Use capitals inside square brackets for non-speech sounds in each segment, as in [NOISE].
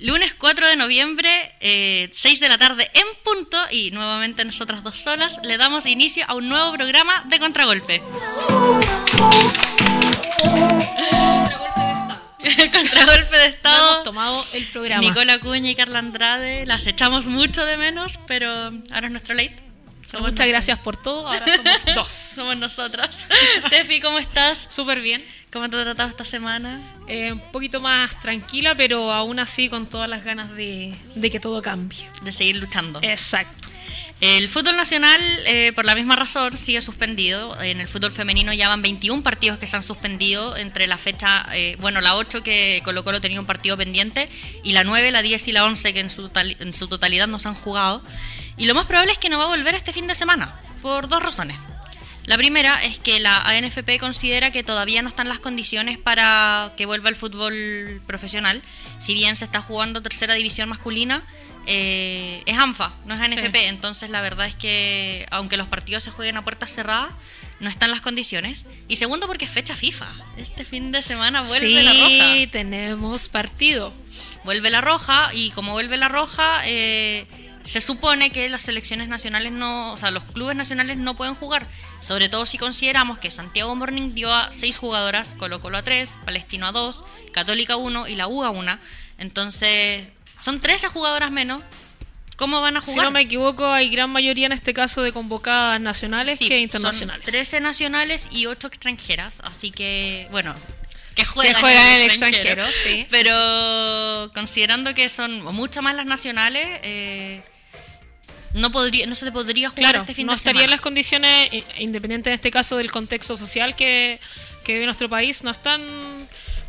Lunes 4 de noviembre, eh, 6 de la tarde en punto, y nuevamente nosotras dos solas le damos inicio a un nuevo programa de Contragolpe. [LAUGHS] Contragolpe de No Estado. hemos tomado el programa. Nicola Cuña y Carla Andrade, las echamos mucho de menos, pero ahora es nuestro late. Somos Muchas nos- gracias por todo. Ahora somos [LAUGHS] dos. Somos nosotras. [LAUGHS] Tefi, ¿cómo estás? Súper bien. ¿Cómo te ha tratado esta semana? Eh, un poquito más tranquila, pero aún así con todas las ganas de, de que todo cambie. De seguir luchando. Exacto. El fútbol nacional, eh, por la misma razón, sigue suspendido. En el fútbol femenino ya van 21 partidos que se han suspendido entre la fecha, eh, bueno, la 8 que Colo Colo tenía un partido pendiente y la 9, la 10 y la 11 que en su, en su totalidad no se han jugado. Y lo más probable es que no va a volver este fin de semana, por dos razones. La primera es que la ANFP considera que todavía no están las condiciones para que vuelva el fútbol profesional. Si bien se está jugando tercera división masculina, eh, es ANFA, no es ANFP. Sí. Entonces la verdad es que aunque los partidos se jueguen a puertas cerradas, no están las condiciones. Y segundo porque es fecha FIFA. Este fin de semana vuelve sí, la roja. tenemos partido. Vuelve la roja y como vuelve la roja, eh, se supone que las selecciones nacionales no, o sea, los clubes nacionales no pueden jugar. Sobre todo si consideramos que Santiago Morning dio a seis jugadoras, Colo Colo a tres, Palestino a dos, Católica a uno y la U a una. Entonces, son 13 jugadoras menos. ¿Cómo van a Si jugar? no me equivoco, hay gran mayoría en este caso de convocadas nacionales Sí, que internacionales. Son 13 nacionales y 8 extranjeras, así que, bueno, que juegan, que juegan en el extranjero. extranjero, sí. Pero considerando que son mucho más las nacionales, eh, no podría no se te podría jugar Claro, este fin no de estaría en semana. las condiciones, independiente en este caso del contexto social que, que vive nuestro país, no están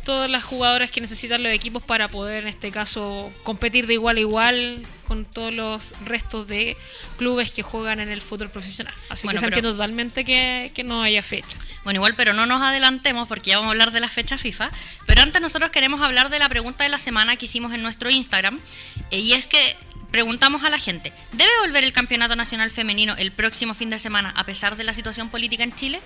todas las jugadoras que necesitan los equipos para poder en este caso competir de igual a igual con todos los restos de clubes que juegan en el fútbol profesional. Así Bueno, que se entiende totalmente que, que no haya fecha. Bueno, igual, pero no nos adelantemos porque ya vamos a hablar de la fecha FIFA. Pero antes nosotros queremos hablar de la pregunta de la semana que hicimos en nuestro Instagram. eh, y es que preguntamos a la gente, ¿debe volver el Campeonato Nacional Femenino el próximo fin de semana a pesar de la situación política en Chile?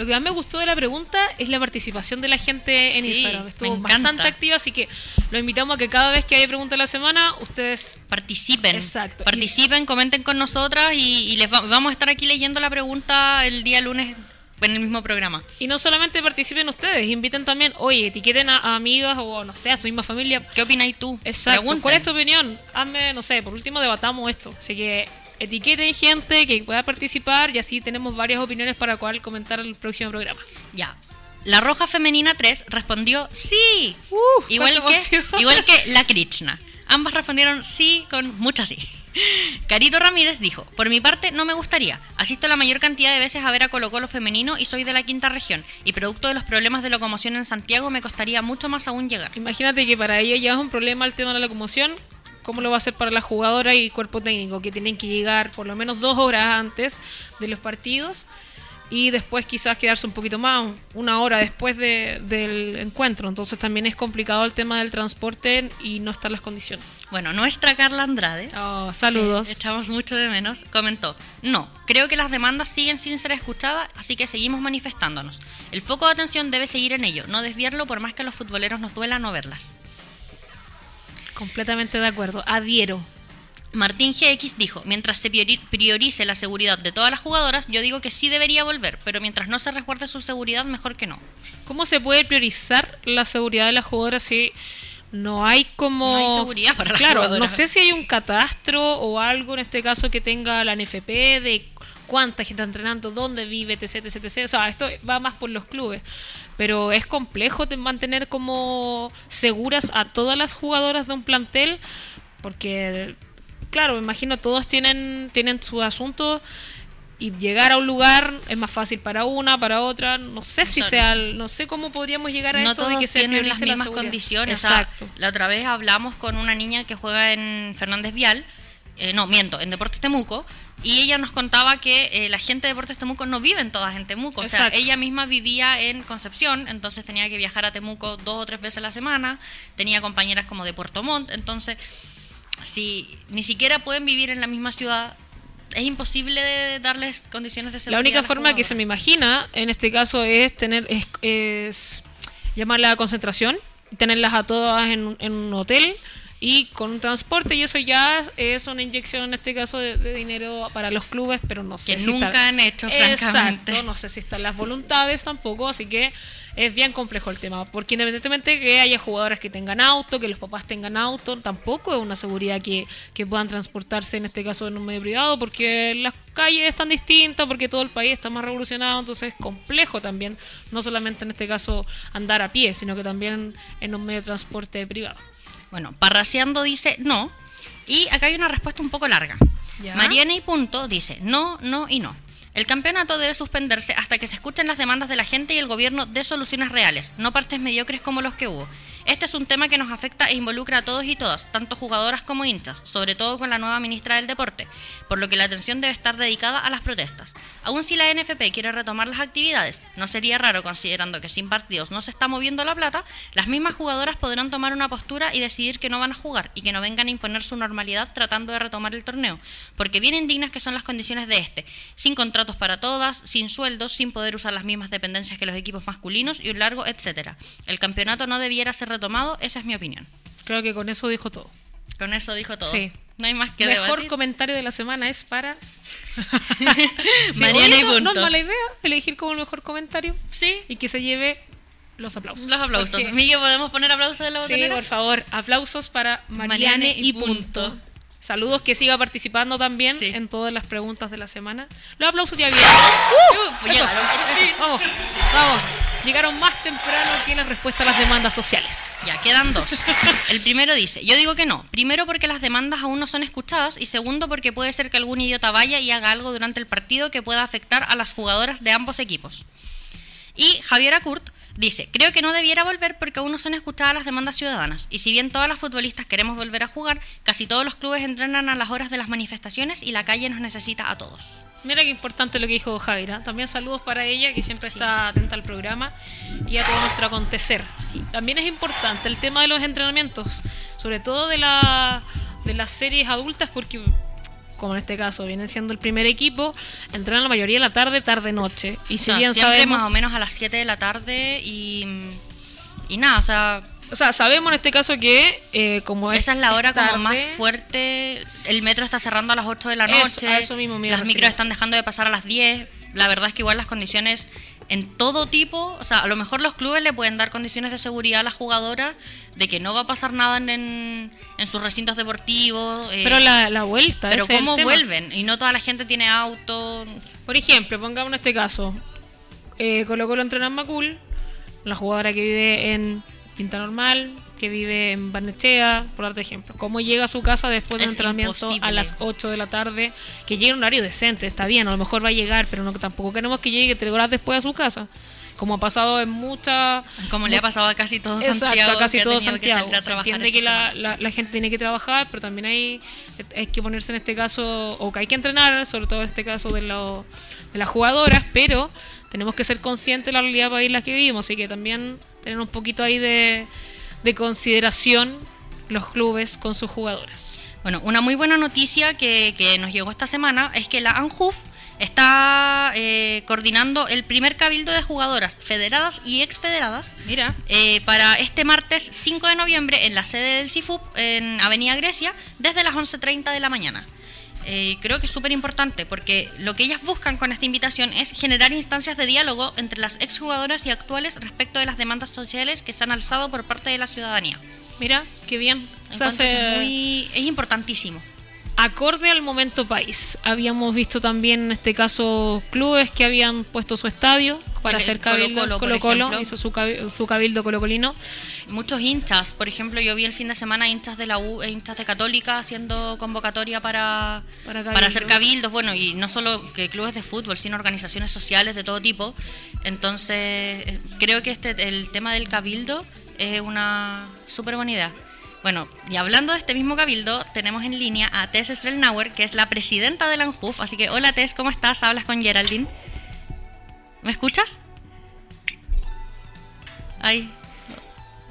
Lo que más me gustó de la pregunta es la participación de la gente en Sí, Instagram. Estuvo bastante activa, así que lo invitamos a que cada vez que haya pregunta de la semana, ustedes Participen. Exacto. Participen, comenten con nosotras y, y les va- vamos a estar aquí leyendo la pregunta el día lunes en el mismo programa. Y no solamente participen ustedes, inviten también, oye, etiqueten a, a amigas o no sé, a su misma familia. ¿Qué opináis tú? Exacto. Pregunten. ¿Cuál es tu opinión? Hazme, no sé, por último debatamos esto. Así que etiqueten gente que pueda participar y así tenemos varias opiniones para cual comentar el próximo programa. Ya. La Roja Femenina 3 respondió sí. Uh, igual, que, [LAUGHS] igual que la Krishna. Ambas respondieron sí con muchas sí. [LAUGHS] Carito Ramírez dijo, por mi parte no me gustaría. Asisto la mayor cantidad de veces a ver a Colo Colo femenino y soy de la quinta región. Y producto de los problemas de locomoción en Santiago me costaría mucho más aún llegar. Imagínate que para ella ya es un problema el tema de la locomoción. ¿Cómo lo va a hacer para la jugadora y cuerpo técnico? Que tienen que llegar por lo menos dos horas antes de los partidos y después quizás quedarse un poquito más, una hora después de- del encuentro. Entonces también es complicado el tema del transporte y no están las condiciones. Bueno, nuestra Carla Andrade Oh, saludos. echamos mucho de menos, comentó, no, creo que las demandas siguen sin ser escuchadas, así que seguimos manifestándonos. El foco de atención debe seguir en ello, no desviarlo por más que a los futboleros nos duela no verlas. Completamente de acuerdo. Adhiero. Martín GX dijo, mientras se priori- priorice la seguridad de todas las jugadoras, yo digo que sí debería volver, pero mientras no se resguarde su seguridad, mejor que no. ¿Cómo se puede priorizar la seguridad de las jugadoras si no hay como... No hay seguridad para las Claro, jugadoras. no sé si hay un catastro o algo en este caso que tenga la NFP de cuánta gente está entrenando, dónde vive, etc, etc, etc. O sea, esto va más por los clubes. Pero es complejo mantener como seguras a todas las jugadoras de un plantel porque, claro, me imagino todos tienen, tienen su asunto y llegar a un lugar es más fácil para una, para otra. No sé si Sorry. sea, no sé cómo podríamos llegar a No esto todos de que se tienen las la mismas seguridad. condiciones. o sea, Exacto. la otra vez hablamos con una niña que juega en Fernández Vial, eh, no, miento, en Deportes Temuco, y ella nos contaba que eh, la gente de Deportes Temuco no viven todas en Temuco. O sea, ella misma vivía en Concepción, entonces tenía que viajar a Temuco dos o tres veces a la semana, tenía compañeras como de Puerto Montt, entonces, si ni siquiera pueden vivir en la misma ciudad, es imposible de darles condiciones de seguridad. La única a forma que se me imagina en este caso es tener es, es llamar la concentración tenerlas a todas en, en un hotel y con un transporte y eso ya es una inyección en este caso de, de dinero para los clubes, pero no sé Que si nunca está- han hecho, Exacto, francamente. no sé si están las voluntades tampoco, así que es bien complejo el tema, porque independientemente que haya jugadoras que tengan auto, que los papás tengan auto, tampoco es una seguridad que, que puedan transportarse en este caso en un medio privado, porque las calles están distintas, porque todo el país está más revolucionado, entonces es complejo también, no solamente en este caso andar a pie, sino que también en un medio de transporte privado. Bueno, Parraseando dice no. Y acá hay una respuesta un poco larga. Ya. Mariana y Punto dice no, no y no. El campeonato debe suspenderse hasta que se escuchen las demandas de la gente y el gobierno dé soluciones reales, no parches mediocres como los que hubo. Este es un tema que nos afecta e involucra a todos y todas, tanto jugadoras como hinchas, sobre todo con la nueva ministra del Deporte, por lo que la atención debe estar dedicada a las protestas. Aún si la NFP quiere retomar las actividades, no sería raro considerando que sin partidos no se está moviendo la plata, las mismas jugadoras podrán tomar una postura y decidir que no van a jugar y que no vengan a imponer su normalidad tratando de retomar el torneo, porque bien indignas que son las condiciones de este, sin contratos para todas, sin sueldos, sin poder usar las mismas dependencias que los equipos masculinos y un largo etcétera. El campeonato no debiera ser retomado, esa es mi opinión. Creo que con eso dijo todo. Con eso dijo todo. Sí. No hay más que Mejor debatir. comentario de la semana es para... [LAUGHS] Sí, Mariana y punto. no es mala idea elegir como el mejor comentario Sí, y que se lleve los aplausos. los aplausos. Miguel, ¿podemos poner aplausos de la Sí, botonera? por favor, aplausos para Mariane, Mariane y y punto. Saludos que siga participando también Sí. en todas las preguntas de la semana. Los aplausos ya vienen. Uh, Eso, eso, fin. vamos, vamos. Llegaron más temprano que la respuesta a las demandas sociales. Ya, quedan dos. El primero dice, yo digo que no. Primero porque las demandas aún no son escuchadas y segundo porque puede ser que algún idiota vaya y haga algo durante el partido que pueda afectar a las jugadoras de ambos equipos. Y Javiera Kurt dice, creo que no debiera volver porque aún no son escuchadas las demandas ciudadanas. Y si bien todas las futbolistas queremos volver a jugar, casi todos los clubes entrenan a las horas de las manifestaciones y la calle nos necesita a todos. Mira qué importante lo que dijo Javiera. También saludos para ella, que siempre Sí. está atenta al programa y a todo nuestro acontecer. Sí. También es importante el tema de los entrenamientos, sobre todo de, la, de las series adultas, porque, como en este caso vienen siendo el primer equipo, entrenan la mayoría de la tarde, tarde-noche. Y si O sea, bien siempre sabemos. más o menos a las 7 de la tarde y, y nada, o sea, O sea, sabemos en este caso que, eh, como es. Esa es la hora como más fuerte. El metro está cerrando a las 8 de la Eso, noche. a eso mismo las micros están dejando de pasar a las 10. La verdad es que igual las condiciones en todo tipo, o sea, a lo mejor los clubes le pueden dar condiciones de seguridad a las jugadoras de que no va a pasar nada en, en, sus recintos deportivos. eh, Pero la, la vuelta. pero ¿cómo vuelven? Y no toda la gente tiene auto. Por ejemplo, pongamos este caso, eh, Colo Colo entrena en Macul, la jugadora que vive en Quinta Normal, que vive en Barnechea, por darte ejemplo. ¿Cómo llega a su casa después del Es entrenamiento a imposible. las 8 de la tarde? Que llegue en un horario decente, está bien, a lo mejor va a llegar, pero no tampoco queremos que llegue tres horas después a su casa. Como ha pasado en muchas... Como le ha pasado a casi todo Exacto, Santiago. a casi que todo que Santiago. a Se entiende que la, la- la gente tiene que trabajar, pero también hay, hay que ponerse en este caso, o que hay que entrenar, sobre todo en este caso de, lo- de las jugadoras, pero tenemos que ser conscientes de la realidad país en la que vivimos, así que también tener un poquito ahí de, de consideración los clubes con sus jugadoras. Bueno, una muy buena noticia que, que nos llegó esta semana es que la ANJUF está eh, coordinando el primer cabildo de jugadoras federadas y exfederadas Mira, eh, para este martes 5 de noviembre en la sede del CIFUP en Avenida Grecia desde las 11.30 de la mañana. Eh, creo que es súper importante porque lo que ellas buscan con esta invitación es generar instancias de diálogo entre las exjugadoras y actuales respecto de las demandas sociales que se han alzado por parte de la ciudadanía. mira, qué bien. Hace es, muy- es importantísimo. acorde al momento país. Habíamos visto también en este caso clubes que habían puesto su estadio para El- hacer cabildo. Colo Colo hizo su, cabi- su cabildo colocolino. Muchos hinchas, por ejemplo, yo vi el fin de semana hinchas de la U, e hinchas de Católica haciendo convocatoria para, Para para, cabildo. hacer cabildos, bueno, y no solo que clubes de fútbol, sino organizaciones sociales de todo tipo. Entonces, eh, creo que este el tema del cabildo es una súper buena idea. Bueno, y hablando de este mismo cabildo, tenemos en línea a Tess Strelnauer, que es la presidenta de la ANJUF. Así que, hola Tess, ¿cómo estás? Hablas con Geraldine. ¿Me escuchas? Ay,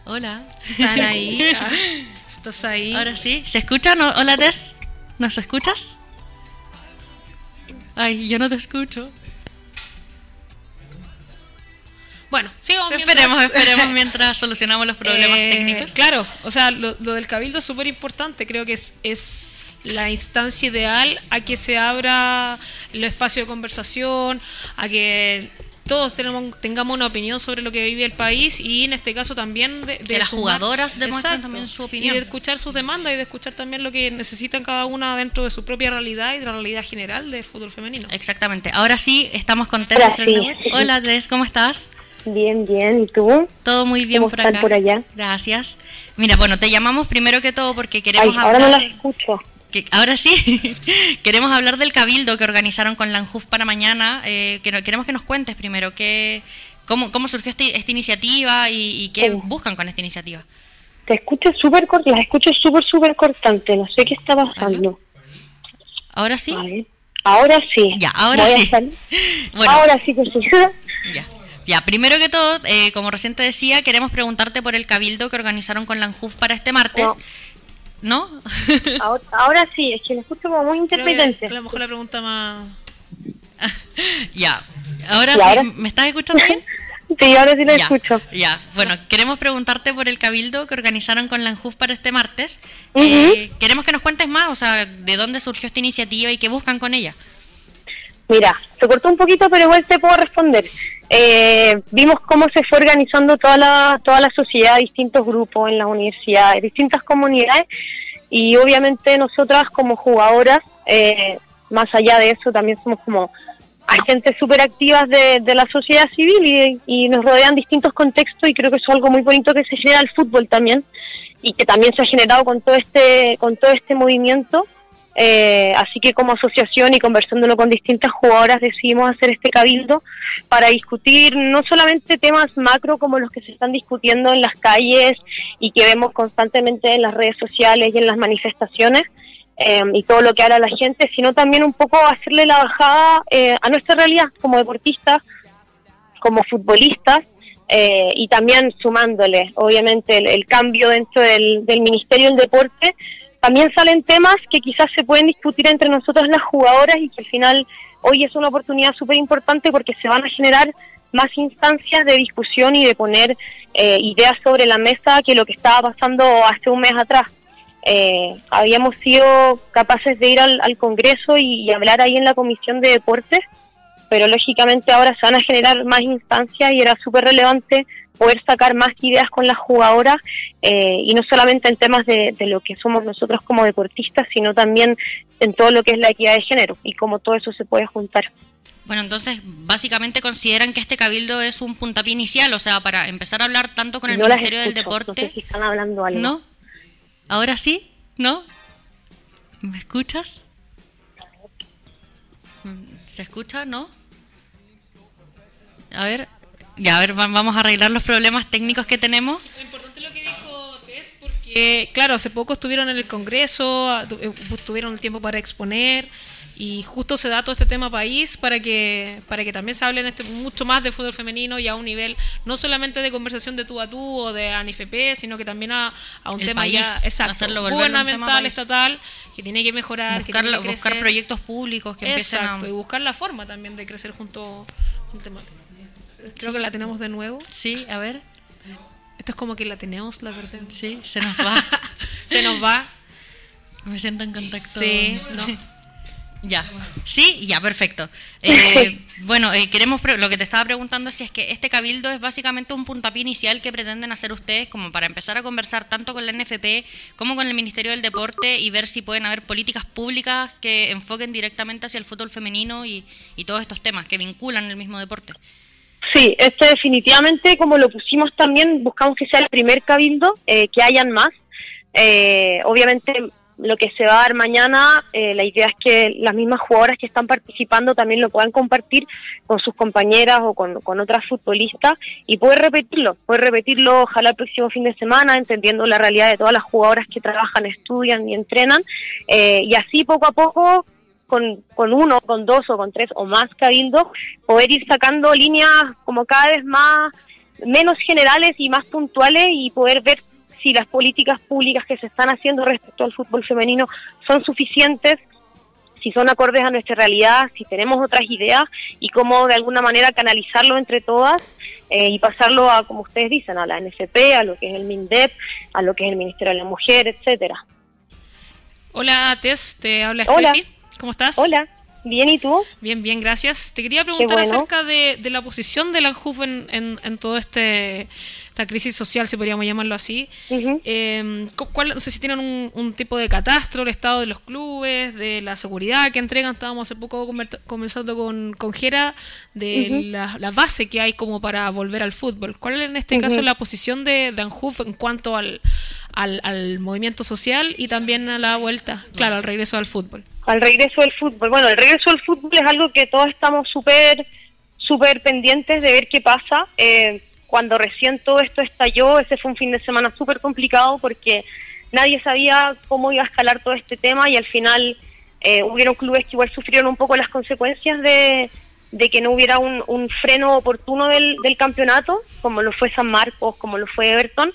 hola. Están ahí. ah, [LAUGHS] estás ahí. Ahora sí. ¿Se escucha? ¿No? Hola, Tess. ¿Nos escuchas? Ay, yo no te escucho. Bueno, sigamos Esperemos, esperemos [LAUGHS] mientras solucionamos los problemas Eh, técnicos. Claro, o sea, lo, lo del cabildo es súper importante. Creo que es, es la instancia ideal a que se abra el espacio de conversación, a que todos tenemos, tengamos una opinión sobre lo que vive el país y en este caso también de, Que las jugadoras demuestren Exacto. también su opinión. Y de escuchar sus demandas y de escuchar también lo que necesitan cada una dentro de su propia realidad y de la realidad general del fútbol femenino. Exactamente. Ahora sí, estamos contentos. Sí. Hola, Tess, ¿cómo estás? Bien, bien. ¿Y tú? Todo muy bien ¿Cómo por acá. por allá? Gracias. Mira, bueno, te llamamos primero que todo porque queremos Ay, ahora hablar... no las escucho. Que- ahora sí, [LAUGHS] queremos hablar del cabildo que organizaron con la ANJUF para mañana. eh, que no- queremos que nos cuentes primero qué, cómo, cómo surgió este- esta iniciativa y, y qué buscan con esta iniciativa. Te escucho súper las escucho súper, súper cortante. No sé qué está pasando. Ahora sí. Ahora sí. Ya, ahora Voy sí. [LAUGHS] Bueno, Ahora sí que sí. [LAUGHS] ya. Ya, primero que todo, eh, como recién te decía, queremos preguntarte por el cabildo que organizaron con la ANJUF para este martes. ¿No? Ahora, ahora sí, es que lo escucho como muy intermitente. a lo mejor la pregunta más... [LAUGHS] ya. Ahora ¿Y sí, ahora? ¿me estás escuchando bien? [LAUGHS] Sí, ahora sí lo ya, escucho. Ya, bueno, queremos preguntarte por el cabildo que organizaron con la ANJUF para este martes. Eh, queremos que nos cuentes más, o sea, de dónde surgió esta iniciativa y qué buscan con ella. Mira, se cortó un poquito, pero igual te puedo responder. Eh, vimos cómo se fue organizando toda la, toda la sociedad, distintos grupos en las universidades, distintas comunidades, y obviamente nosotras como jugadoras, eh, más allá de eso, también somos como agentes súper activas de, de la sociedad civil y, y nos rodean distintos contextos y creo que eso es algo muy bonito que se genera el fútbol también y que también se ha generado con todo este con todo este movimiento eh, así que como asociación y conversándolo con distintas jugadoras decidimos hacer este cabildo para discutir no solamente temas macro como los que se están discutiendo en las calles y que vemos constantemente en las redes sociales y en las manifestaciones eh, y todo lo que habla la gente, sino también un poco hacerle la bajada eh, a nuestra realidad como deportistas, como futbolistas eh, y también sumándole, obviamente, el, el cambio dentro del, del Ministerio del Deporte. También salen temas que quizás se pueden discutir entre nosotros las jugadoras y que al final hoy es una oportunidad súper importante porque se van a generar más instancias de discusión y de poner eh, ideas sobre la mesa que lo que estaba pasando hace un mes atrás. Eh, habíamos sido capaces de ir al, Congreso y, y hablar ahí en la Comisión de Deportes, pero lógicamente ahora se van a generar más instancias y era súper relevante poder sacar más ideas con las jugadoras eh, y no solamente en temas de, de lo que somos nosotros como deportistas, sino también en todo lo que es la equidad de género y cómo todo eso se puede juntar. Bueno, entonces, básicamente consideran que este cabildo es un puntapié inicial, o sea, para empezar a hablar tanto con el No Ministerio del escucho, Deporte. No sé si están hablando algo. ¿No? ¿Ahora sí? ¿No? ¿Me escuchas? ¿Se escucha? ¿No? A ver, ya, a ver, va- vamos a arreglar los problemas técnicos que tenemos. Lo importante lo que dijo Tess, porque, claro, hace poco estuvieron en el Congreso, eh, tuvieron el tiempo para exponer y justo se da todo este tema país para que para que también se hable en este, mucho más de fútbol femenino y a un nivel no solamente de conversación de tú a tú o de ANIFP, sino que también a, a un El tema país, ya exacto, un tema gubernamental, estatal, que tiene que mejorar, que Buscar, tiene que buscar proyectos públicos que empiecen Exacto, y buscar la forma también de crecer junto al tema. Creo que la tenemos de nuevo. Sí, a ver. Esto es como que la tenemos, la verdad. Sí, se nos va. [LAUGHS] Se nos va. Me siento en contacto. Sí, no. Ya, sí, ya, perfecto. Eh, [LAUGHS] bueno, eh, queremos pre- lo que te estaba preguntando si es que este cabildo es básicamente un puntapié inicial que pretenden hacer ustedes como para empezar a conversar tanto con la NFP como con el Ministerio del Deporte y ver si pueden haber políticas públicas que enfoquen directamente hacia el fútbol femenino y, y todos estos temas que vinculan el mismo deporte. Sí, este definitivamente, como lo pusimos también, buscamos que sea el primer cabildo, eh, que hayan más. Eh, obviamente, lo que se va a dar mañana, eh, la idea es que las mismas jugadoras que están participando también lo puedan compartir con sus compañeras o con, con otras futbolistas y poder repetirlo, poder repetirlo ojalá el próximo fin de semana, entendiendo la realidad de todas las jugadoras que trabajan, estudian y entrenan, eh, y así poco a poco con, con uno, con dos o con tres o más cabildos, poder ir sacando líneas como cada vez más, menos generales y más puntuales y poder ver si las políticas públicas que se están haciendo respecto al fútbol femenino son suficientes, si son acordes a nuestra realidad, si tenemos otras ideas y cómo de alguna manera canalizarlo entre todas eh, y pasarlo a, como ustedes dicen, a la NFP, a lo que es el MINDEP, a lo que es el Ministerio de la Mujer, etcétera. Hola, Tess, te habla Hola. ¿Cómo estás? Hola. Bien, ¿y tú? Bien, bien, gracias. Te quería preguntar acerca de, la posición de la ANJUF en, en, en todo este esta crisis social, si podríamos llamarlo así. Em, ¿cuál, no sé si tienen un, tipo de catastro, el estado de los clubes, de la seguridad que entregan. Estábamos hace poco conversando con, con Jera de la, base que hay como para volver al fútbol. ¿Cuál es en este caso la posición de, de Anjuf en cuanto al, al, movimiento social y también a la vuelta, claro, al regreso al fútbol? Al regreso al fútbol. Bueno, el regreso al fútbol es algo que todos estamos súper súper pendientes de ver qué pasa. Eh, cuando recién todo esto estalló, ese fue un fin de semana súper complicado porque nadie sabía cómo iba a escalar todo este tema y al final eh, hubieron clubes que igual sufrieron un poco las consecuencias de, que no hubiera un, freno oportuno del, del, campeonato, como lo fue San Marcos, como lo fue Everton.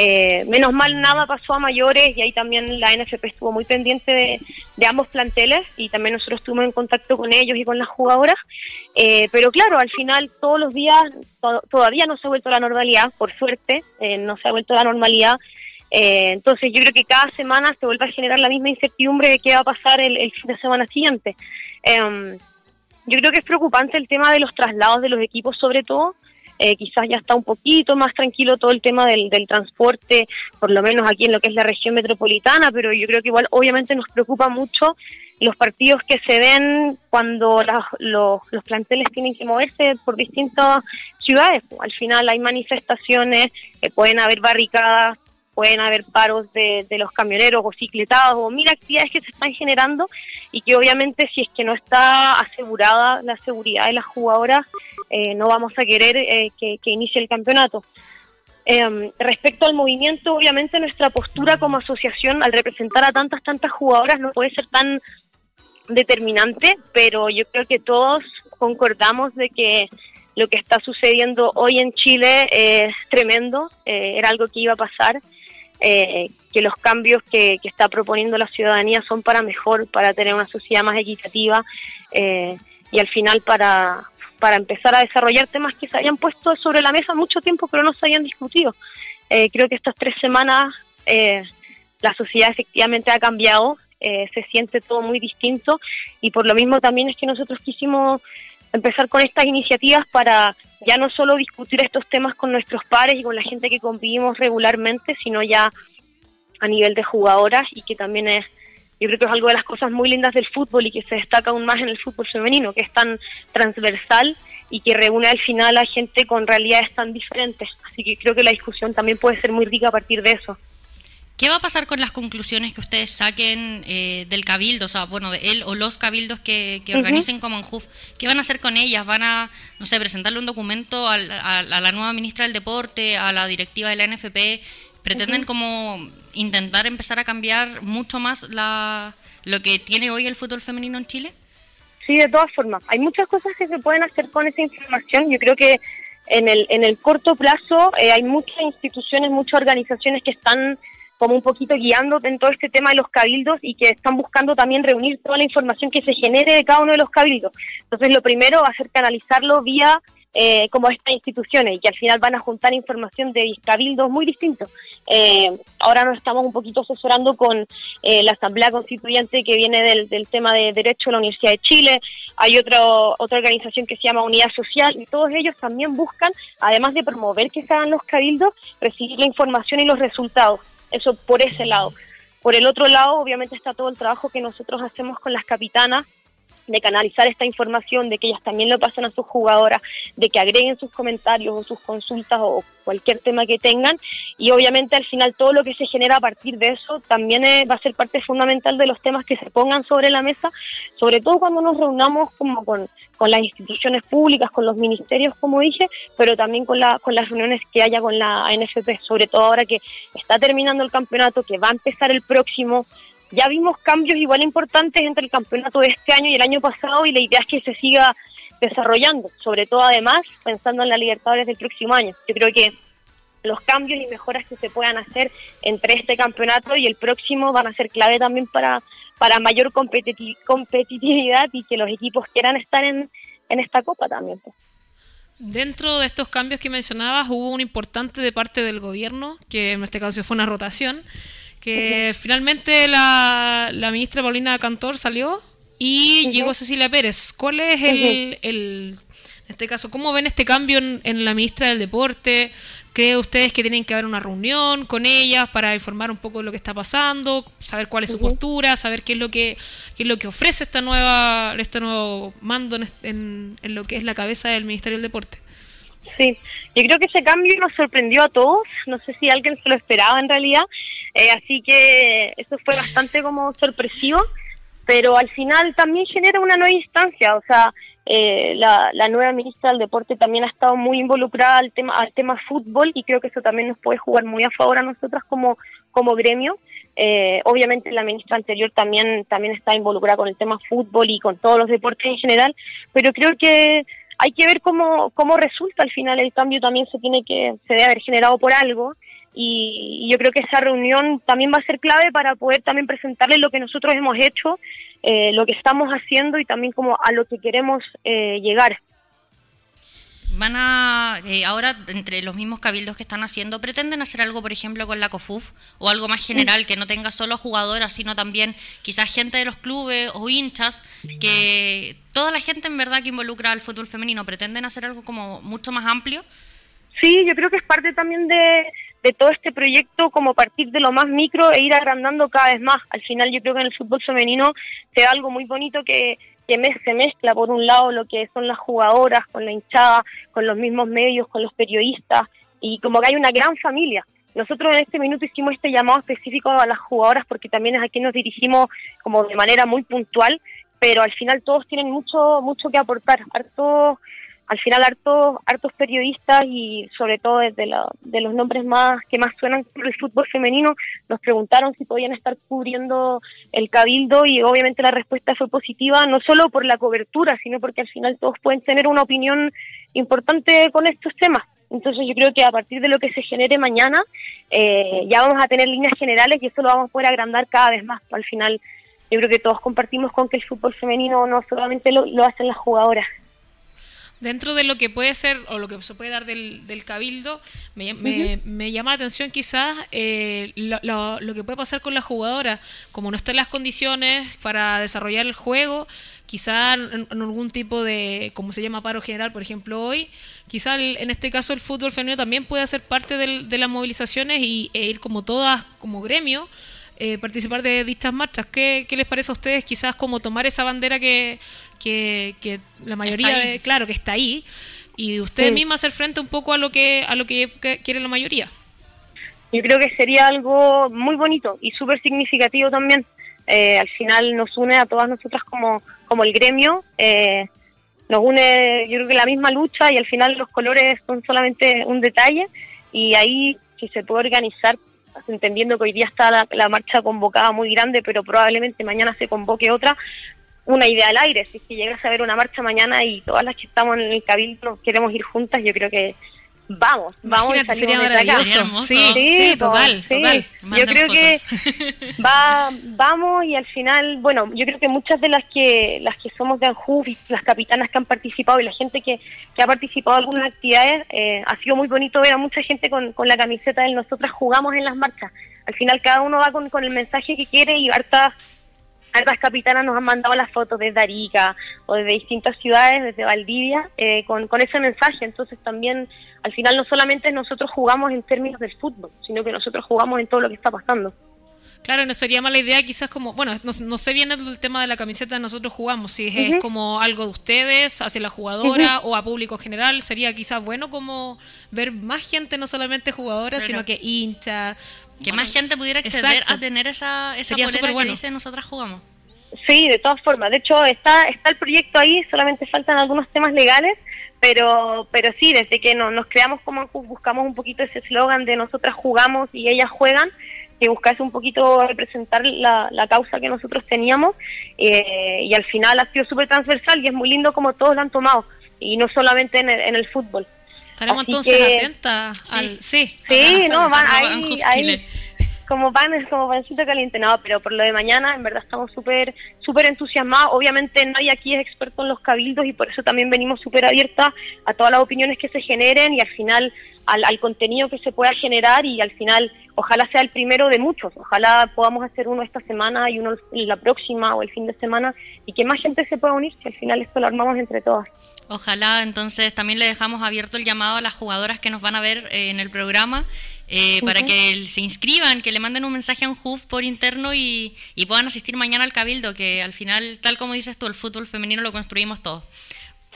Eh, menos mal nada pasó a mayores y ahí también la NFP estuvo muy pendiente de, ambos planteles y también nosotros estuvimos en contacto con ellos y con las jugadoras. Eh, pero claro, al final todos los días todavía no se ha vuelto la normalidad, por suerte, eh, no se ha vuelto la normalidad. entonces yo creo que cada semana se vuelve a generar la misma incertidumbre de qué va a pasar el, el fin de semana siguiente. Em, yo creo que es preocupante el tema de los traslados de los equipos sobre todo. Eh, quizás ya está un poquito más tranquilo todo el tema del, transporte, por lo menos aquí en lo que es la región metropolitana, pero yo creo que igual obviamente nos preocupa mucho los partidos que se ven cuando los, los planteles tienen que moverse por distintas ciudades. Al final hay manifestaciones, eh, pueden haber barricadas, pueden haber paros de, los camioneros o cicletados o mil actividades que se están generando y que obviamente si es que no está asegurada la seguridad de las jugadoras, eh, no vamos a querer eh, que, inicie el campeonato. Em, respecto al movimiento, obviamente nuestra postura como asociación al representar a tantas, tantas jugadoras no puede ser tan determinante, pero yo creo que todos concordamos de que lo que está sucediendo hoy en Chile es tremendo, eh, era algo que iba a pasar eh, que los cambios que, está proponiendo la ciudadanía son para mejor, para tener una sociedad más equitativa eh, y al final para, para empezar a desarrollar temas que se habían puesto sobre la mesa mucho tiempo pero no se habían discutido. Eh, creo que estas tres semanas la sociedad efectivamente ha cambiado, se siente todo muy distinto y por lo mismo también es que nosotros quisimos empezar con estas iniciativas para ya no solo discutir estos temas con nuestros pares y con la gente que convivimos regularmente, sino ya a nivel de jugadoras y que también es, yo creo que es algo de las cosas muy lindas del fútbol y que se destaca aún más en el fútbol femenino, que es tan transversal y que reúne al final a gente con realidades tan diferentes. Así que creo que la discusión también puede ser muy rica a partir de eso. ¿Qué va a pasar con las conclusiones que ustedes saquen eh, del cabildo? O sea, bueno, de él o los cabildos que, organicen como en JUF. ¿Qué van a hacer con ellas? ¿Van a, no sé, presentarle un documento a, la nueva ministra del Deporte, a la directiva de la NFP? ¿Pretenden como intentar empezar a cambiar mucho más la, lo que tiene hoy el fútbol femenino en Chile? Sí, de todas formas. Hay muchas cosas que se pueden hacer con esa información. Yo creo que en el, en el corto plazo eh, hay muchas instituciones, muchas organizaciones que están como un poquito guiando en todo este tema de los cabildos y que están buscando también reunir toda la información que se genere de cada uno de los cabildos. Entonces, lo primero va a ser canalizarlo vía eh, como estas instituciones y al final van a juntar información de cabildos muy distintos. Eh, ahora nos estamos un poquito asesorando con eh, la Asamblea Constituyente que viene del, del, tema de Derecho de la Universidad de Chile, hay otro, otra organización que se llama Unidad Social y todos ellos también buscan, además de promover que se hagan los cabildos, recibir la información y los resultados. Eso por ese lado. Por el otro lado, obviamente está todo el trabajo que nosotros hacemos con las capitanas de canalizar esta información, de que ellas también lo pasen a sus jugadoras, de que agreguen sus comentarios o sus consultas o cualquier tema que tengan. Y obviamente al final todo lo que se genera a partir de eso también eh, va a ser parte fundamental de los temas que se pongan sobre la mesa, sobre todo cuando nos reunamos como con, con las instituciones públicas, con los ministerios, como dije, pero también con, la, con las reuniones que haya con la ANFP, sobre todo ahora que está terminando el campeonato, que va a empezar el próximo ya vimos cambios igual importantes entre el campeonato de este año y el año pasado y la idea es que se siga desarrollando, sobre todo además pensando en la Libertadores del próximo año. Yo creo que los cambios y mejoras que se puedan hacer entre este campeonato y el próximo van a ser clave también para, para mayor competitividad y que los equipos quieran estar en, en esta copa también. Pues. Dentro de estos cambios que mencionabas, hubo un importante de parte del gobierno, que en este caso fue una rotación, que finalmente la, la, ministra Paulina Cantor salió y llegó Cecilia Pérez. ¿Cuál es el, el, en este caso, cómo ven este cambio en, en la ministra del Deporte? ¿Creen ustedes que tienen que haber una reunión con ellas para informar un poco de lo que está pasando, saber cuál es su postura, saber qué es lo que qué es lo que ofrece esta nueva este nuevo mando en, en, lo que es la cabeza del Ministerio del Deporte? Sí, yo creo que ese cambio nos sorprendió a todos, no sé si alguien se lo esperaba en realidad, eh, así que eso fue bastante como sorpresivo, pero al final también genera una nueva instancia, o sea, eh, la, nueva ministra del deporte también ha estado muy involucrada al tema al tema fútbol y creo que eso también nos puede jugar muy a favor a nosotras como como gremio. Eh, obviamente la ministra anterior también también está involucrada con el tema fútbol y con todos los deportes en general pero creo que hay que ver cómo cómo resulta al final. El cambio también se tiene que se debe haber generado por algo y, yo creo que esa reunión también va a ser clave para poder también presentarles lo que nosotros hemos hecho, eh, lo que estamos haciendo y también como a lo que queremos eh, llegar. Van a, eh, ahora entre los mismos cabildos que están haciendo, pretenden hacer algo, por ejemplo, con la COFUF o algo más general, que no tenga solo jugadoras, sino también quizás gente de los clubes o hinchas, que toda la gente en verdad que involucra al fútbol femenino, pretenden hacer algo como mucho más amplio. Sí, yo creo que es parte también de, de todo este proyecto como partir de lo más micro e ir agrandando cada vez más. Al final yo creo que en el fútbol femenino se da algo muy bonito que, que se mezcla por un lado lo que son las jugadoras con la hinchada, con los mismos medios, con los periodistas y como que hay una gran familia. Nosotros en este minuto hicimos este llamado específico a las jugadoras porque también es a quien nos dirigimos como de manera muy puntual, pero al final todos tienen mucho mucho que aportar. Harto al final hartos, hartos periodistas y sobre todo desde de los nombres más que más suenan por el fútbol femenino nos preguntaron si podían estar cubriendo el cabildo y obviamente la respuesta fue positiva no solo por la cobertura sino porque al final todos pueden tener una opinión importante con estos temas. Entonces yo creo que a partir de lo que se genere mañana eh, ya vamos a tener líneas generales y eso lo vamos a poder agrandar cada vez más. Al final yo creo que todos compartimos con que el fútbol femenino no solamente lo, lo hacen las jugadoras Dentro de lo que puede ser o lo que se puede dar del, del cabildo, me, me, llama la atención quizás eh, lo, lo, que puede pasar con la jugadora, como no están las condiciones para desarrollar el juego, quizás en, algún tipo de, como se llama paro general, por ejemplo, hoy, quizás en este caso el fútbol femenino también puede ser parte del, de las movilizaciones y, e ir como todas, como gremio, eh, participar de dichas marchas. ¿Qué, ¿Qué les parece a ustedes quizás como tomar esa bandera que que, la mayoría, de, claro, que está ahí, y usted misma hacer frente un poco a lo que a lo que, quiere la mayoría. Yo creo que sería algo muy bonito y súper significativo también. Eh, al final nos une a todas nosotras como, como el gremio, eh, nos une yo creo que la misma lucha y al final los colores son solamente un detalle y ahí si se puede organizar, entendiendo que hoy día está la, la marcha convocada muy grande, pero probablemente mañana se convoque otra, una idea al aire. Si, si llegas a ver una marcha mañana y todas las que estamos en el cabildo queremos ir juntas, yo creo que vamos, vamos y sería maravilloso. Sí, sí, total, total. Yo creo que [LAUGHS] va, vamos y al final, bueno, yo creo que muchas de las que las que somos de Anjuf y las capitanas que han participado y la gente que, que ha participado en algunas actividades, eh, ha sido muy bonito ver a mucha gente con, con la camiseta de nosotras jugamos en las marchas. Al final cada uno va con, con el mensaje que quiere y hartas Hartas capitanas nos han mandado las fotos desde Arica o desde distintas ciudades, desde Valdivia, eh, con, con ese mensaje. Entonces también, al final, no solamente nosotros jugamos en términos del fútbol, sino que nosotros jugamos en todo lo que está pasando. Claro, no sería mala idea quizás como, bueno, no, sé bien el tema de la camiseta nosotros jugamos, si es, como algo de ustedes, hacia la jugadora o a público general, sería quizás bueno como ver más gente, no solamente jugadora, sino que hincha, que más gente pudiera acceder a tener esa, esa polera bueno. que dice nosotras jugamos. Sí, de todas formas. De hecho, está está el proyecto ahí, solamente faltan algunos temas legales, pero pero sí, desde que nos creamos como buscamos un poquito ese eslogan de nosotras jugamos y ellas juegan, que buscase un poquito representar la, la causa que nosotros teníamos eh, y al final ha sido súper transversal y es muy lindo como todos lo han tomado y no solamente en el, en el fútbol. Estaremos Así entonces que- atentas Sí. al... Sí. Sí, no, van ahí, ahí como pan, como pancito caliente, no, pero por lo de mañana, en verdad estamos súper súper entusiasmados. Obviamente nadie aquí es experto en los cabildos y por eso también venimos súper abiertas a todas las opiniones que se generen y al final al, al contenido que se pueda generar y al final ojalá sea el primero de muchos. Ojalá podamos hacer uno esta semana y uno la próxima o el fin de semana y que más gente se pueda unir, si al final esto lo armamos entre todas. Ojalá entonces también le dejamos abierto el llamado a las jugadoras que nos van a ver eh, en el programa eh, para que se inscriban, que le manden un mensaje a un HUF por interno y, y puedan asistir mañana al Cabildo, que al final, tal como dices tú, el fútbol femenino lo construimos todos.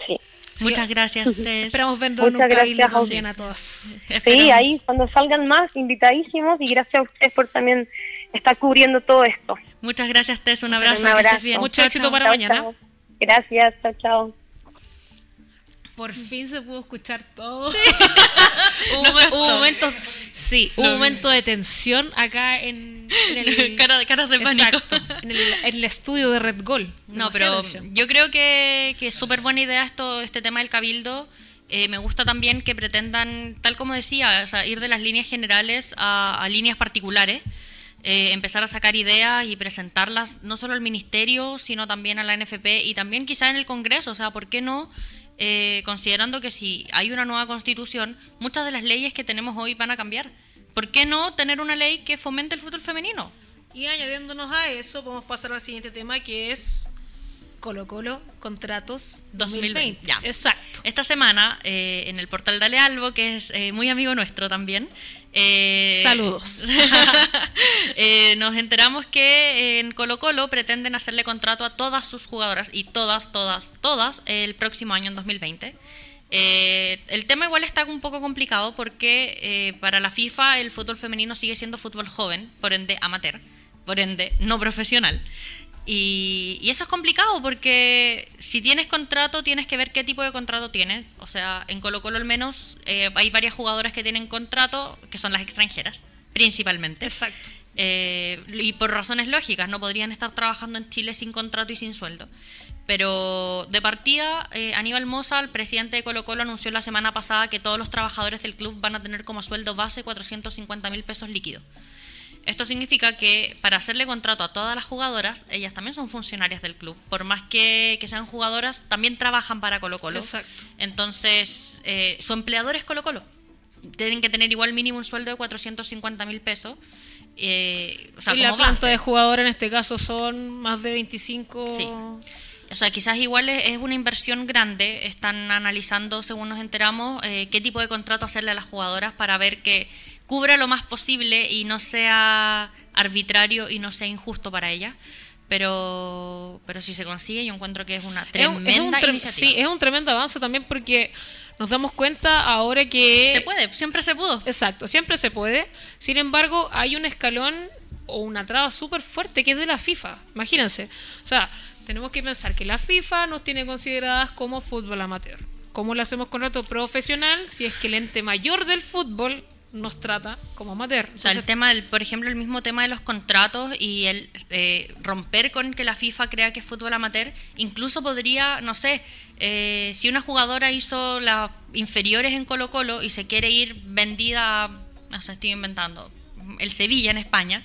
Sí. Muchas gracias, Tess. Esperamos vernos en un Muchas cabildo gracias a ustedes. a todas. Sí, Esperamos. ahí cuando salgan más, invitadísimos y gracias a ustedes por también estar cubriendo todo esto. Muchas gracias, Tess. Un abrazo. Un abrazo. bien. Mucho Chao, éxito chao. para Chao, mañana. chao. Gracias, chao, chao. Por fin se pudo escuchar todo. [LAUGHS] Hubo- hubo, hubo momentos, sí, hubo un momento de tensión acá en, en el [LAUGHS] Cara- caras de pánico. Exacto, en el, en el estudio de Red Gol. No, pero tensión. yo creo que, que es súper buena idea esto, este tema del cabildo. Eh, me gusta también que pretendan, tal como decía, o sea, ir de las líneas generales a, a líneas particulares, eh, empezar a sacar ideas y presentarlas no solo al ministerio, sino también a la NFP y también quizá en el Congreso. O sea, ¿por qué no? Eh, considerando que si hay una nueva constitución, muchas de las leyes que tenemos hoy van a cambiar. ¿Por qué no tener una ley que fomente el fútbol femenino? Y añadiéndonos a eso, podemos pasar al siguiente tema que es Colo Colo, contratos 2020. 2020. Ya. Exacto. Esta semana, eh, en el portal Dale Albo, que es eh, muy amigo nuestro también. Eh, Saludos. [LAUGHS] eh, nos enteramos que en Colo Colo pretenden hacerle contrato a todas sus jugadoras, y todas, todas, todas, el próximo año, en 2020. Eh, el tema igual está un poco complicado porque para la FIFA el fútbol femenino sigue siendo fútbol joven, por ende amateur, por ende no profesional. Y, y eso es complicado porque si tienes contrato tienes que ver qué tipo de contrato tienes. O sea, en Colo Colo al menos eh, hay varias jugadoras que tienen contrato que son las extranjeras, principalmente. Exacto. Eh, y por razones lógicas, no podrían estar trabajando en Chile sin contrato y sin sueldo. Pero de partida, eh, Aníbal Mosa, el presidente de Colo Colo, anunció la semana pasada que todos los trabajadores del club van a tener como sueldo base 450 mil pesos líquidos. Esto significa que para hacerle contrato a todas las jugadoras, ellas también son funcionarias del club. Por más que, que sean jugadoras, también trabajan para Colo Colo. Exacto. Entonces, eh, su empleador es Colo Colo. Tienen que tener igual mínimo un sueldo de 450 mil pesos. Eh, o sea, y la planta de jugador en este caso son más de 25. Sí. O sea, quizás igual es, es una inversión grande. Están analizando, según nos enteramos, eh, qué tipo de contrato hacerle a las jugadoras para ver que cubra lo más posible y no sea arbitrario y no sea injusto para ellas. Pero, pero si se consigue, yo encuentro que es una Es un- tremenda es un iniciativa. Sí, es un tremendo avance también porque nos damos cuenta ahora que... Se puede, siempre se pudo. Exacto, siempre se puede. Sin embargo, hay un escalón o una traba súper fuerte que es de la FIFA. Imagínense. O sea, tenemos que pensar que la FIFA nos tiene consideradas como fútbol amateur. ¿Cómo lo hacemos con otro profesional si es que el ente mayor del fútbol nos trata como amateur? O sea, el tema, del, por ejemplo, el mismo tema de los contratos y el eh, romper con que la FIFA crea que es fútbol amateur, incluso podría, no sé, eh, si una jugadora hizo las inferiores en Colo Colo y se quiere ir vendida, a- no sé, estoy inventando, el Sevilla en España,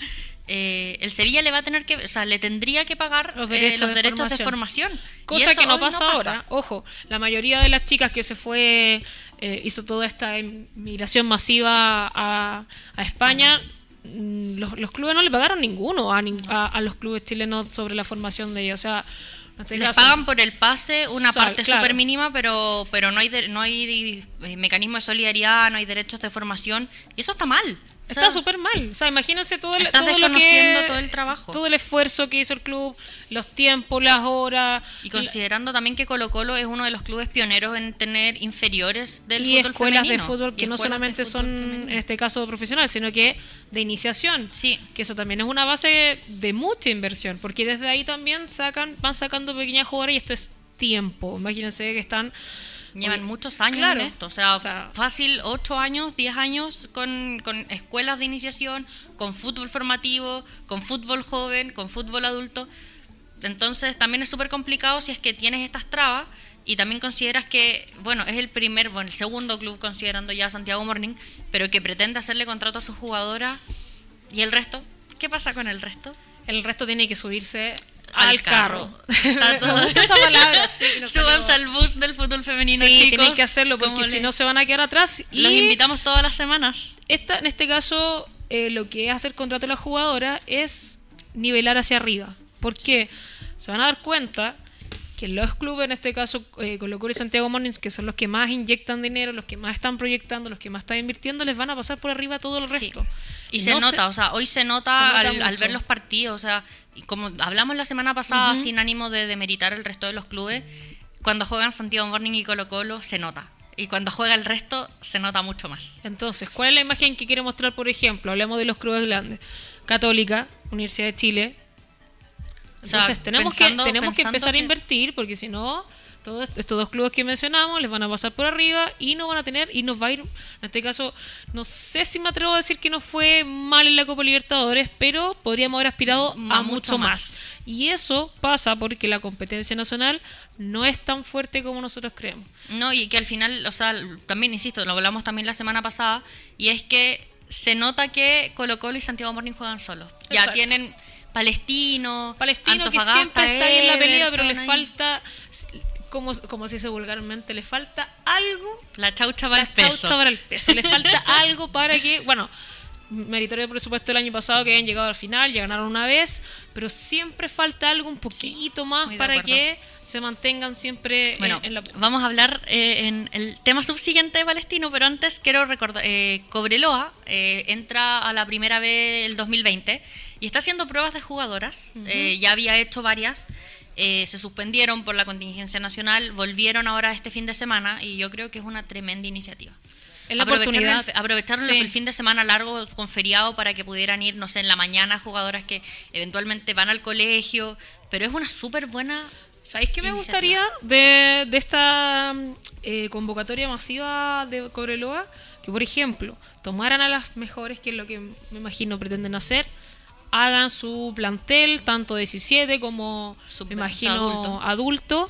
eh, el Sevilla le va a tener que, o sea, le tendría que pagar Los eh, derechos los de derechos de formación. formación. Y Cosa que no pasa ahora. Ojo, la mayoría de las chicas que se fue, eh, hizo toda esta migración masiva a, a España, mm, los, los clubes no le pagaron ninguno a, nin- a, a los clubes chilenos sobre la formación de ellos. O sea, este Les caso- pagan por el pase una Sal- parte claro. súper mínima, pero, pero no hay, de- no hay eh, mecanismo de solidaridad, no hay derechos de formación. Y eso está mal. O sea, Está súper mal. O sea, imagínense todo, el, todo lo que todo el trabajo. todo el esfuerzo que hizo el club, los tiempos, las horas. Y considerando también que Colo Colo es uno de los clubes pioneros en tener inferiores del y fútbol escuelas femenino. de fútbol que no solamente son, femenino. en este caso, profesional, sino que de iniciación. Sí. Que eso también es una base de mucha inversión, porque desde ahí también sacan van sacando pequeñas jugadoras y esto es tiempo. Imagínense que están... Llevan Oye, muchos años claro. en esto, o sea, O sea, fácil 8 años, 10 años con, con escuelas de iniciación, con fútbol formativo, con fútbol joven, con fútbol adulto. Entonces también es súper complicado si es que tienes estas trabas y también consideras que, bueno, es el primer, bueno, el segundo club considerando ya Santiago Morning, pero que pretende hacerle contrato a sus jugadoras y el resto, ¿qué pasa con el resto? El resto tiene que subirse Al al, carro. carro. Está todo- esa palabra, sí. no [LAUGHS] Súbanse al bus del fútbol femenino, Sí, chicos. tienen que hacerlo porque ¿Cómo si no se van a quedar atrás. Y Los invitamos todas las semanas. esta, en este caso, eh, lo que hace el contrato de la jugadora es nivelar hacia arriba. ¿Por qué? Se van a dar cuenta que los clubes, en este caso eh, Colo Colo y Santiago Mornings, que son los que más inyectan dinero, los que más están proyectando, los que más están invirtiendo, les van a pasar por arriba todo el Sí. resto. Y se No nota, o sea, hoy se nota, se nota al, ver los partidos, o sea, y como hablamos la semana pasada, sin ánimo de demeritar el resto de los clubes, cuando juegan Santiago Morning y Colo Colo se nota. Y cuando juega el resto se nota mucho más. Entonces, ¿cuál es la imagen que quiere mostrar, por ejemplo? Hablemos de los clubes grandes. Católica, Universidad de Chile. O sea, Entonces, tenemos, pensando- que, tenemos que empezar que- a invertir, porque si no, todos estos dos clubes que mencionamos les van a pasar por arriba y no van a tener, y nos va a ir, en este caso, no sé si me atrevo a decir que nos fue mal en la Copa Libertadores, pero podríamos haber aspirado A a mucho más. más. Y eso pasa porque la competencia nacional no es tan fuerte como nosotros creemos. No, y que al final, o sea, también, insisto, lo hablamos también la semana pasada, y es que se nota que Colo Colo y Santiago Morning juegan solos. Ya tienen Palestino, Palestino que siempre está ahí en la pelea, pero le falta, como, como se dice vulgarmente, le falta algo La chaucha para la el peso. chaucha para el peso. Le falta [LAUGHS] algo para que, bueno, meritorio por supuesto el año pasado que habían llegado al final, ya ganaron una vez, pero siempre falta algo un poquito más para acuerdo. que se mantengan siempre en- Bueno, en, la... vamos a hablar eh, en el tema subsiguiente de Palestino, pero antes quiero recordar, eh, Cobreloa eh, entra a la primera vez el 2020 y está haciendo pruebas de jugadoras, eh, ya había hecho varias, eh, se suspendieron por la contingencia nacional, volvieron ahora este fin de semana y yo creo que es una tremenda iniciativa. La Aprovecharon el- aprovecharon Sí. el fin de semana largo con feriado para que pudieran ir, no sé, en la mañana jugadoras que eventualmente van al colegio, pero es una súper buena ¿Sabéis qué me gustaría de, de esta eh, convocatoria masiva de Cobreloa? Que, por ejemplo, tomaran a las mejores, que es lo que me imagino pretenden hacer, hagan su plantel, tanto 17 como, Sub- me imagino, adulto. adulto.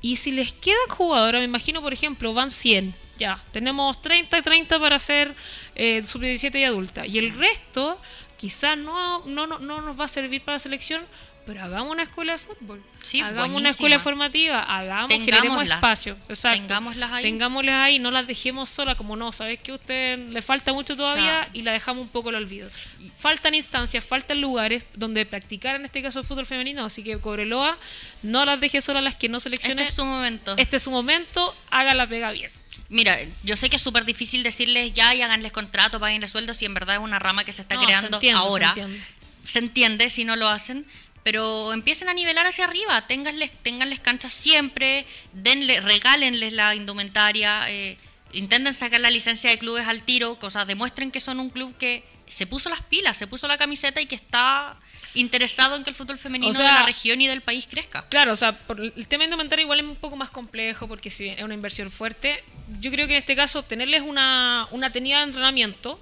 Y si les quedan jugadoras, me imagino, por ejemplo, van 100. Ya, tenemos 30 y 30 para hacer eh, sub-17 y adulta. Y el resto, quizás no, no, no, no nos va a servir para la selección, pero hagamos una escuela de fútbol. Sí, hagamos buenísima. una escuela formativa, hagamos, generemos espacio. Exacto. Tengámoslas ahí. Tengámoslas ahí, no las dejemos solas, como no, sabes que a usted le falta mucho todavía Chao. y la dejamos un poco al olvido. Faltan instancias, faltan lugares donde practicar en este caso el fútbol femenino, así que Cobreloa no las deje solas las que no Este selecciones. es su momento. Este es su momento, haga la pega bien. Mira, yo sé que es súper difícil decirles ya y háganles contrato, paguenles sueldos, si en verdad es una rama que se está No, se creando se ahora. entiende. Se entiende si no lo hacen, pero empiecen a nivelar hacia arriba, ténganles, ténganles canchas siempre, denle, regálenles la indumentaria, eh, intenten sacar la licencia de clubes al tiro, cosas, demuestren que son un club que se puso las pilas, se puso la camiseta y que está interesado en que el fútbol femenino O sea, de la región y del país crezca. Claro, o sea, por el tema indumentario igual es un poco más complejo porque si es una inversión fuerte, yo creo que en este caso tenerles una, una tenida de entrenamiento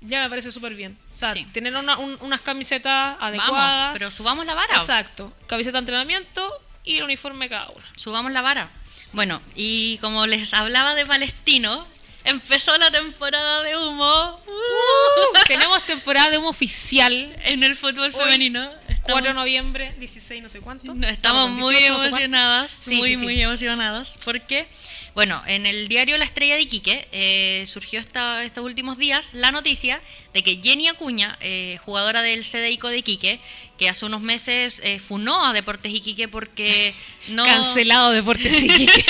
ya me parece súper bien. Sea, Sí. tener una- un- unas camisetas Vamos, adecuadas. pero subamos la vara. Exacto. Camiseta de entrenamiento y el uniforme cada uno. Subamos la vara. Bueno, y como les hablaba de Palestino, empezó la temporada de humo uh, [LAUGHS] Tenemos temporada de humo oficial. en el fútbol Hoy, femenino. 4 de noviembre, 16 no sé cuánto. estamos muy 18 no sé emocionadas, Sí, muy, muy emocionadas, porque, bueno, en el diario La Estrella de Iquique eh, surgió esta, estos últimos días la noticia de que Jenny Acuña, eh, jugadora del CDICO de Iquique, que hace unos meses eh, funó a Deportes Iquique porque [LAUGHS] no... Cancelado Deportes [LAUGHS] Iquique.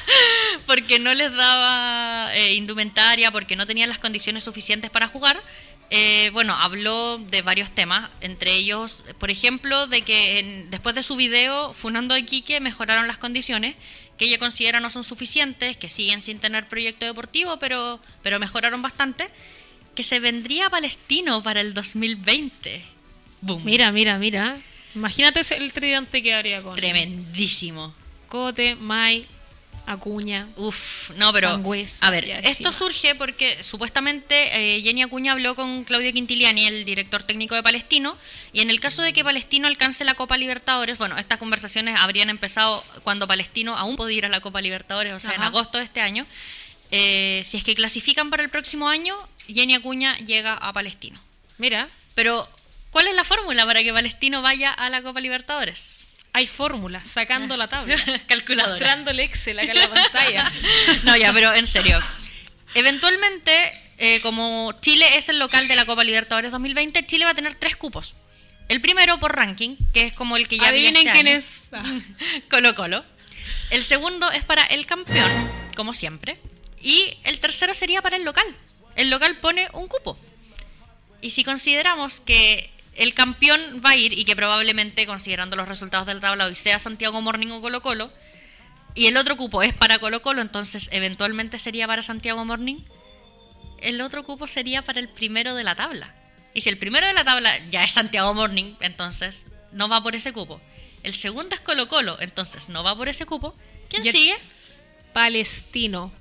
[LAUGHS] porque no les daba eh, indumentaria, porque no tenían las condiciones suficientes para jugar. Eh, bueno, habló de varios temas, entre ellos, por ejemplo, de que en- después de su video Funando a Iquique mejoraron las condiciones, que ella considera no son suficientes, que siguen sin tener proyecto deportivo, pero, pero mejoraron bastante, que se vendría a Palestino para el 2020. Boom. mira, mira, mira. Imagínate el tridente que haría con Tremendísimo. Cote, Mai, Acuña. Uf, no, pero Sangüesa, a ver, esto surge porque supuestamente eh, Jenny Acuña habló con Claudio Quintiliani, el director técnico de Palestino, y en el caso de que Palestino alcance la Copa Libertadores, bueno, estas conversaciones habrían empezado cuando Palestino aún podía ir a la Copa Libertadores, o sea, en agosto de este año. Eh, si es que clasifican para el próximo año, Jenny Acuña llega a Palestino. Mira, Pero, ¿cuál es la fórmula para que Palestino vaya a la Copa Libertadores? Hay fórmulas, sacando la tabla. [LAUGHS] Calculadora. Mostrando el Excel acá en la pantalla. [LAUGHS] No, ya, pero en serio. Eventualmente, eh, como Chile es el local de la Copa Libertadores 2020, Chile va a tener tres cupos. El primero por ranking, que es como el que ya viene Adivinen este quién año. es. [LAUGHS] Colo Colo. El segundo es para el campeón, como siempre. Y el tercero sería para el local. El local pone un cupo. Y si consideramos que el campeón va a ir, y que probablemente, considerando los resultados del tabla hoy, sea Santiago Morning o Colo Colo, y el otro cupo es para Colo Colo, entonces eventualmente sería para Santiago Morning, el otro cupo sería para el primero de la tabla. Y si el primero de la tabla ya es Santiago Morning, entonces no va por ese cupo. El segundo es Colo Colo, entonces no va por ese cupo. ¿Quién sigue? Palestino.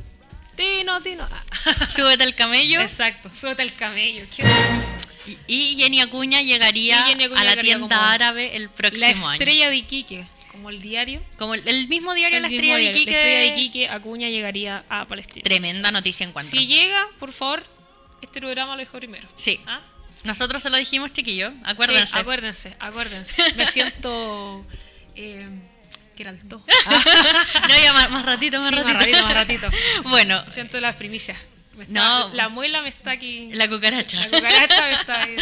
Tino, Tino. [LAUGHS] Súbete al camello. Exacto, súbete el camello. ¿Qué es Y, y Jenny Acuña llegaría Y Jenny Acuña a la llegaría tienda árabe el La próximo estrella de Iquique, como el diario. año. Como el, el mismo diario El La mismo Estrella de Iquique. La estrella de Iquique, Acuña llegaría a Palestina. Tremenda noticia encuentro. Si llega, por favor, este programa lo dejo primero. Sí. ¿Ah? Nosotros se lo dijimos, chiquillo. Acuérdense. Sí, acuérdense, acuérdense. Me siento. [LAUGHS] Eh, que era el do. [LAUGHS] no, ya más, más ratito, más Sí, más ratito. ratito, más ratito. [LAUGHS] bueno, Siento las primicias. Está- No. La muela me está aquí. la cucaracha. La cucaracha me está ahí.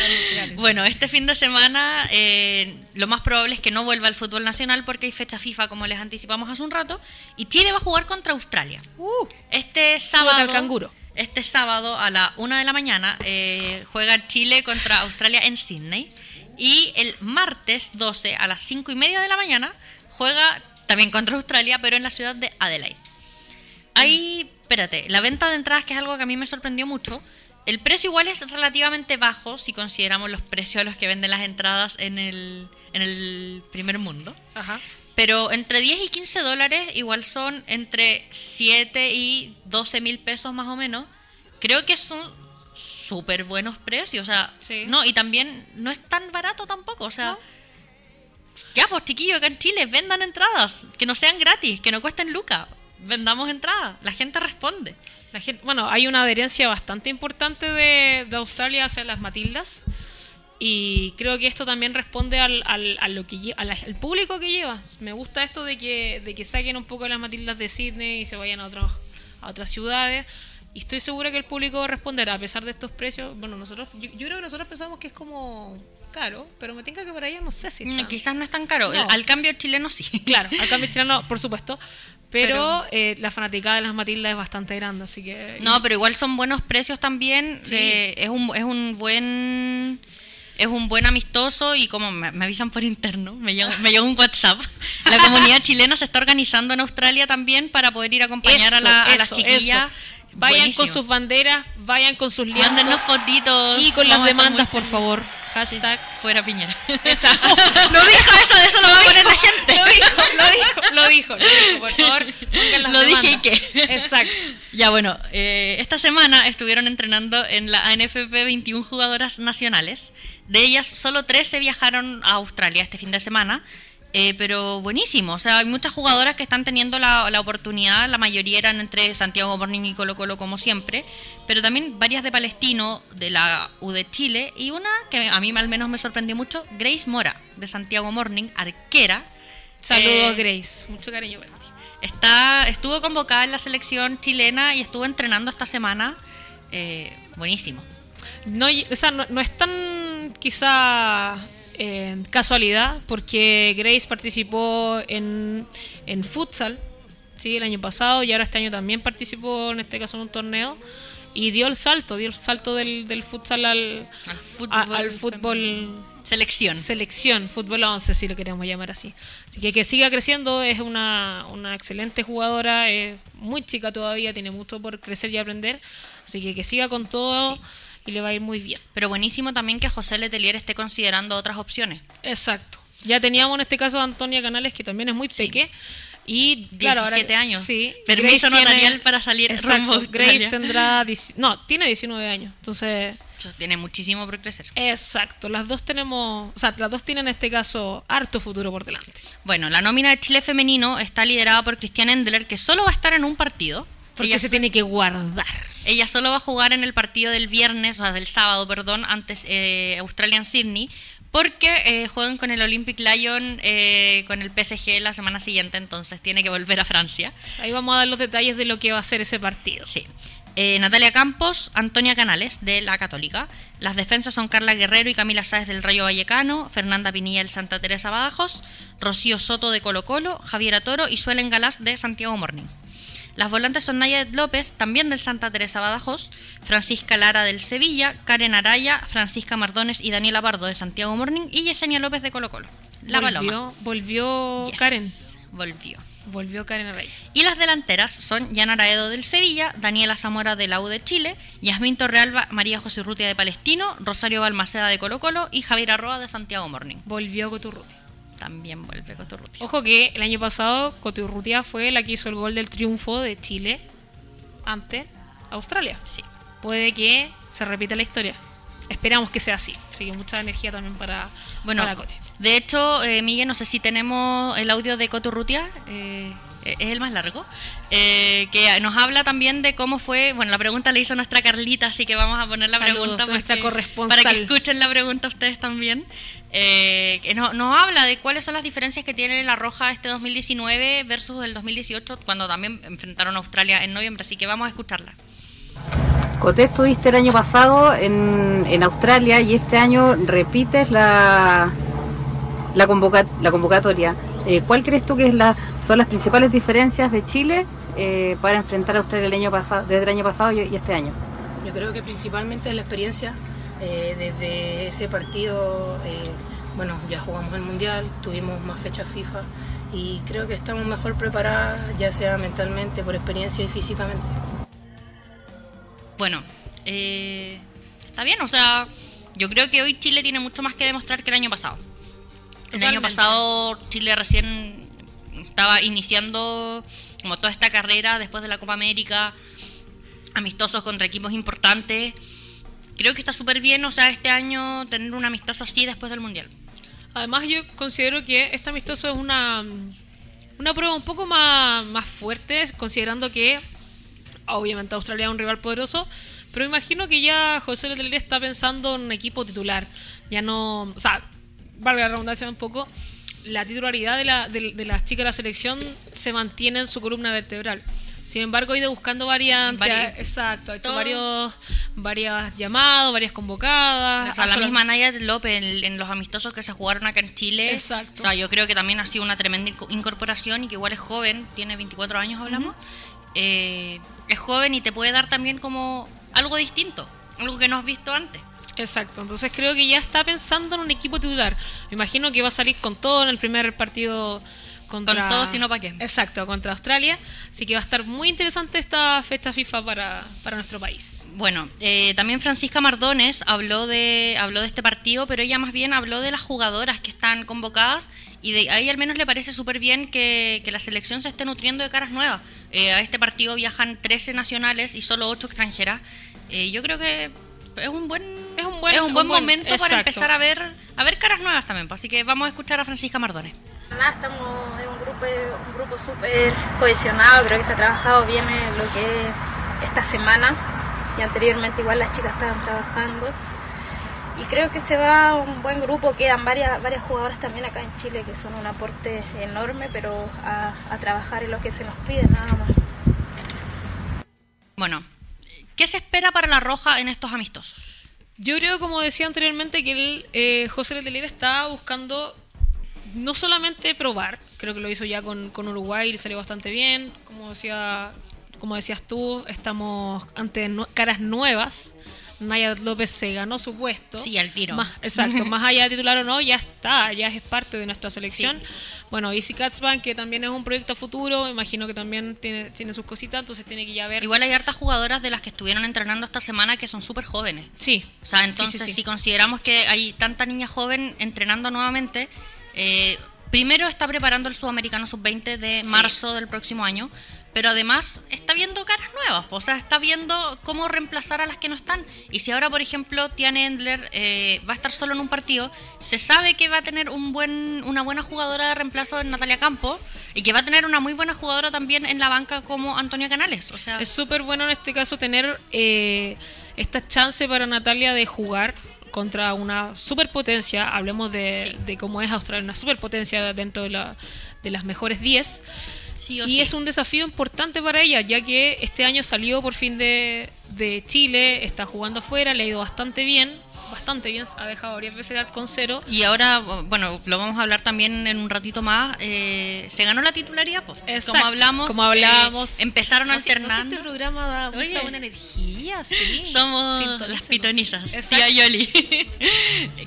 Bueno, este fin de semana eh, lo más probable es que no vuelva al fútbol nacional porque hay fecha FIFA, como les anticipamos hace un rato, y Chile va a jugar contra Australia. Uh, Este sábado, al canguro. este sábado a la una de la mañana eh, juega Chile contra Australia en Sydney y el martes 12 a las cinco y media de la mañana juega también contra Australia, pero en la ciudad de Adelaide. Ahí, espérate, la venta de entradas, que es algo que a mí me sorprendió mucho, el precio igual es relativamente bajo si consideramos los precios a los que venden las entradas en el, en el primer mundo. Ajá. Pero entre 10 y 15 dólares igual son entre 7 y 12 mil pesos más o menos. Creo que son súper buenos precios. O sea, Sí. no, y también no es tan barato tampoco. O sea, No. Ya pues chiquillos acá en Chile, vendan entradas. Que no sean gratis, que no cuesten lucas. Vendamos entradas. La gente responde. La gente, bueno, hay una adherencia bastante importante de, de Australia hacia las Matildas. Y creo que esto también responde al, al, lo que lle- a la- al público que lleva. Me gusta esto de que, de que saquen un poco las Matildas de Sydney y se vayan a, otros a otras ciudades. Y estoy segura que el público responderá a pesar de estos precios. Bueno, nosotros yo, yo creo que nosotros pensamos que es como caro, pero me tinca que para allá no sé si Mm. Quizás no es tan caro. No. Al cambio chileno sí. [LAUGHS] Claro, al cambio chileno, por supuesto. Pero, Pero- eh, la fanaticada de las Matildas es bastante grande, así que... No, pero igual son buenos precios también. Sí. eh, es, un, es un buen es un buen amistoso y como me, me avisan por interno, me llegó, me llegó un WhatsApp. La [LAUGHS] comunidad chilena se está organizando en Australia también para poder ir a acompañar a, la- a las chiquillas. eso. Vayan Buenísimo. con sus banderas, vayan con sus lienzos Mándennos fotitos. y con las demandas, por favor. Hashtag. Fuera Piñera. Esa. [LAUGHS] no dijo eso, de eso lo va a poner la gente. Lo dijo, lo dijo, lo dijo, lo dijo, por favor. las Lo dije y demandas. qué. Exacto. Ya bueno, eh, esta semana estuvieron entrenando en la ANFP 21 jugadoras nacionales. De ellas, solo 13 viajaron a Australia este fin de semana. Eh, pero buenísimo, o sea, hay muchas jugadoras que están teniendo la, la oportunidad, la mayoría eran entre Santiago Morning y Colo Colo como siempre, pero también varias de Palestino, de la U de Chile, y una que a mí al menos me sorprendió mucho, Grace Mora, de Santiago Morning, arquera. Saludos, Eh, Grace. Mucho cariño para ti. Está, estuvo convocada en la selección chilena y estuvo entrenando esta semana. Eh, buenísimo. No, o sea, no, no es tan quizá eh, casualidad, porque Grace participó en, en futsal sí, el año pasado y ahora este año también participó, en este caso, en un torneo. Y dio el salto, dio el salto del, del futsal al, Al a- fútbol. al fútbol Selección. selección, fútbol 11 si lo queremos llamar así. Así que que siga creciendo, es una, una excelente jugadora, es muy chica todavía, tiene mucho por crecer y aprender. Así que que siga con todo Sí. Y le va a ir muy bien. Pero buenísimo también que José Letelier esté considerando otras opciones. Exacto. Ya teníamos en este caso a Antonia Canales, que también es muy peque, Y claro, ahora- 17 años. Sí. Permiso Grace tiene- para salir Exacto, rumbo. Grace tendrá. No, tiene 19 años. Entonces. Tiene muchísimo por crecer. Exacto, las dos tenemos, o sea, las dos tienen en este caso harto futuro por delante. Bueno, la nómina de Chile femenino está liderada por Cristian Endler, que solo va a estar en un partido. Porque Ella se tiene que guardar. Ella solo va a jugar en el partido del viernes, o sea, del sábado, perdón, antes eh, Australian Sydney, porque eh, juegan con el Olympic Lion, eh, con el PSG la semana siguiente, entonces tiene que volver a Francia. Ahí vamos a dar los detalles de lo que va a ser ese partido. Sí. Eh, Natalia Campos, Antonia Canales, de la Católica. Las defensas son Carla Guerrero y Camila Sáez del Rayo Vallecano, Fernanda Pinilla del Santa Teresa Badajoz, Rocío Soto de Colo Colo, Javiera Toro y Suelen Galás de Santiago Morning. Las volantes son Naya López, también del Santa Teresa Badajoz, Francisca Lara del Sevilla, Karen Araya, Francisca Mardones y Daniela Pardo de Santiago Morning y Yesenia López de Colo Colo. La Paloma. volvió, volvió Yes. Karen, Volvió. volvió Karen Araya. Y las delanteras son Yanara Edo del Sevilla, Daniela Zamora de la U de Chile, Yasmín Torrealba, María José Urrutia de Palestino, Rosario Balmaceda de Colo Colo y Javier Arroa de Santiago Morning. Volvió Coturrutia. También vuelve Coturrutia. Ojo que el año pasado Coturrutia fue la que hizo el gol del triunfo de Chile ante Australia. Sí. Puede que se repita la historia. Esperamos que sea así. Así que mucha energía también para, Bueno, para Cote. de hecho, eh, Miguel, no sé si tenemos el audio de Coturrutia, eh, es el más largo, eh, que nos habla también de cómo fue, bueno, la pregunta le hizo nuestra Carlita, así que vamos a poner la Saludos, pregunta nuestra corresponsal. para que escuchen la pregunta ustedes también. Eh, que no- nos habla de cuáles son las diferencias que tiene la Roja este 2019 versus el 2018, cuando también enfrentaron a Australia en noviembre, así que vamos a escucharla. Coté estuviste el año pasado en, en Australia y este año repites la, la, convoca- la convocatoria. Eh, ¿Cuál crees tú que es la, son las principales diferencias de Chile eh, para enfrentar a Australia el año pasado, desde el año pasado y, y este año? Yo creo que principalmente es la experiencia. Eh, desde ese partido, eh, bueno, ya jugamos el Mundial, tuvimos más fechas FIFA y creo que estamos mejor preparadas, ya sea mentalmente, por experiencia y físicamente. Bueno, eh, está bien, o sea, yo creo que hoy Chile tiene mucho más que demostrar que el año pasado. El año pasado Chile recién estaba iniciando como toda esta carrera después de la Copa América, amistosos contra equipos importantes. Creo que está súper bien, o sea, este año tener un amistoso así después del Mundial. Además, yo considero que este amistoso es una, una prueba un poco más, más fuerte, considerando que obviamente Australia es un rival poderoso, pero imagino que ya José Letelier está pensando en un equipo titular. Ya no. O sea, valga la redundancia un poco, la titularidad de, la, de, de las chicas de la selección se mantiene en su columna vertebral. Sin embargo, ha ido buscando variantes. Vari- exacto, ha hecho Todo. varios, varias llamados, varias convocadas. O sea, la solo- misma Naya López en, en los amistosos que se jugaron acá en Chile. Exacto. O sea, yo creo que también ha sido una tremenda inco- incorporación y que igual es joven, tiene 24 años, hablamos. Eh, es joven y te puede dar también como algo distinto, algo que no has visto antes. Exacto, entonces creo que ya está pensando en un equipo titular. Me imagino que va a salir con todo en el primer partido contra... Con todo, si no, ¿pa' qué? Exacto, contra Australia. Así que va a estar muy interesante esta fecha FIFA para, para nuestro país. Bueno, eh, también Francisca Mardones habló de, habló de este partido, pero ella más bien habló de las jugadoras que están convocadas y de, a ella al menos le parece súper bien que, que la selección se esté nutriendo de caras nuevas. Eh, a este partido viajan 13 nacionales y solo 8 extranjeras. Eh, yo creo que es un buen, Es un buen- es un buen un buen- momento exacto. para empezar a ver, a ver caras nuevas también. pues, Así que vamos a escuchar a Francisca Mardones. Nada, estamos en un grupo, un grupo súper cohesionado, creo que se ha trabajado bien en lo que es esta semana y anteriormente igual las chicas estaban trabajando y creo que se va un buen grupo, quedan varias, varias jugadoras también acá en Chile que son un aporte enorme, pero a, a trabajar en lo que se nos pide nada más. Bueno, ¿qué se espera para la Roja en estos amistosos? Yo creo, como decía anteriormente, que el, eh, José Letelier está buscando no solamente probar, creo que lo hizo ya con, con Uruguay y le salió bastante bien, como decía decías tú, estamos ante nu- caras nuevas. Naya López se ganó su puesto. Sí, al tiro. Más, exacto, más allá de titular o no, ya está, ya es parte de nuestra selección. Bueno, Easy Catsban, que también es un proyecto futuro, me imagino que también tiene, tiene sus cositas, entonces tiene que ya ver. Igual hay hartas jugadoras de las que estuvieron entrenando esta semana que son súper jóvenes. Sí. O sea, entonces sí, sí. si consideramos que hay tanta niña joven entrenando nuevamente, eh, primero está preparando el Sudamericano Sub-20 de Sí. marzo del próximo año, pero además está viendo caras nuevas, o sea, está viendo cómo reemplazar a las que no están. Y si ahora, por ejemplo, Tiana Endler eh, va a estar solo en un partido, se sabe que va a tener un buen, una buena jugadora de reemplazo en Natalia Campo y que va a tener una muy buena jugadora también en la banca como Antonia Canales. O sea, Es súper bueno en este caso tener eh, esta chance para Natalia de jugar contra una superpotencia. Hablemos de, Sí. de cómo es Australia, una superpotencia dentro de, la- de las mejores 10. sí o Y sí. es un desafío importante para ella, ya que este año salió por fin de, de Chile, está jugando afuera, le ha ido bastante bien, bastante bien, ha dejado varias veces el arco con cero. Y ahora, bueno, lo vamos a hablar también en un ratito más. eh, se ganó la titularidad, pues. Exacto, Como hablamos. como hablábamos. eh, empezaron no alternando. este programa da Oye. mucha buena energía, sí. Somos las pitonizas. Tía Yoli. [LAUGHS]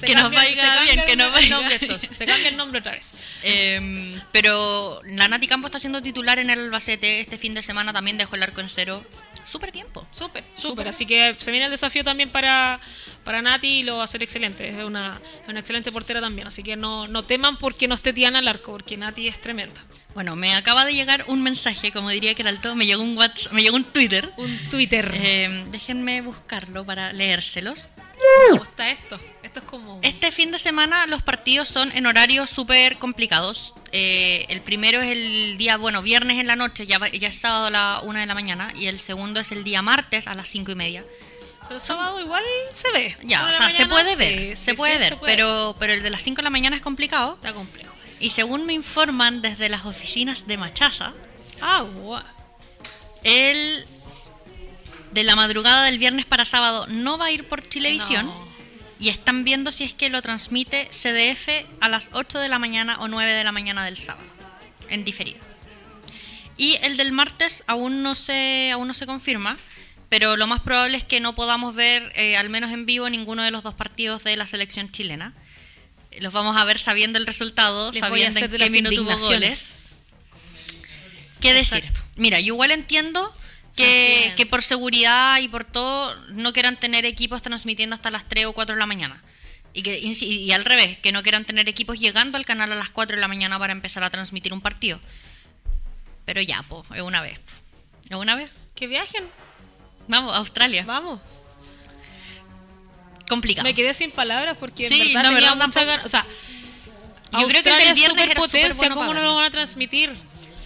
Que nos vaya bien, que nos vaya bien. Se cambia el nombre otra vez. Eh, pero la Nati Campo está siendo titular en el Albacete. Este fin de semana también dejó el arco en cero. Súper tiempo. Súper, Súper. Así que se viene el desafío también para, para Nati y lo va a hacer excelente. Es una, una excelente portera también. Así que no, no teman porque no esté Tiana al arco, porque Nati es tremenda. Bueno, me acaba de llegar un mensaje, como diría Keralto. Me llegó un WhatsApp, me llegó un Twitter. Un Twitter. Eh, déjenme buscarlo para leérselos. ¿Cómo está esto? Esto es como. Este fin de semana los partidos son en horarios súper complicados. Eh, el primero es el día, bueno, viernes en la noche, ya, ya es sábado a la una de la mañana. Y el segundo es el día martes a las cinco y media. Pero sábado igual se ve. Ya, o sea, se puede ver, sí, se sí, puede ver, puede pero, pero el de las 5 de la mañana es complicado. Está complejo. Y según me informan desde las oficinas de Machaza, Ah, guau. el de la madrugada del viernes para sábado no va a ir por Chilevisión. No. Y están viendo si es que lo transmite CDF a las 8 de la mañana o 9 de la mañana del sábado, en diferido. Y el del martes aún no se, aún no se confirma, pero lo más probable es que no podamos ver, eh, al menos en vivo, ninguno de los dos partidos de la selección chilena. Los vamos a ver sabiendo el resultado, Les sabiendo en qué minuto hubo goles. ¿Qué decir? Exacto. Mira, yo igual entiendo que, que por seguridad y por todo no quieran tener equipos transmitiendo hasta las 3 o 4 de la mañana. Y, que, y, y al revés, que no quieran tener equipos llegando al canal a las 4 de la mañana para empezar a transmitir un partido. Pero ya, pues, es una vez. Es una vez. Que viajen. Vamos, Australia. Vamos. Complicado. Me quedé sin palabras porque Sí, en verdad no, verdad, mucha ganas. O sea, Yo creo que el viernes superpotencia, superbueno ¿Cómo no lo van a transmitir?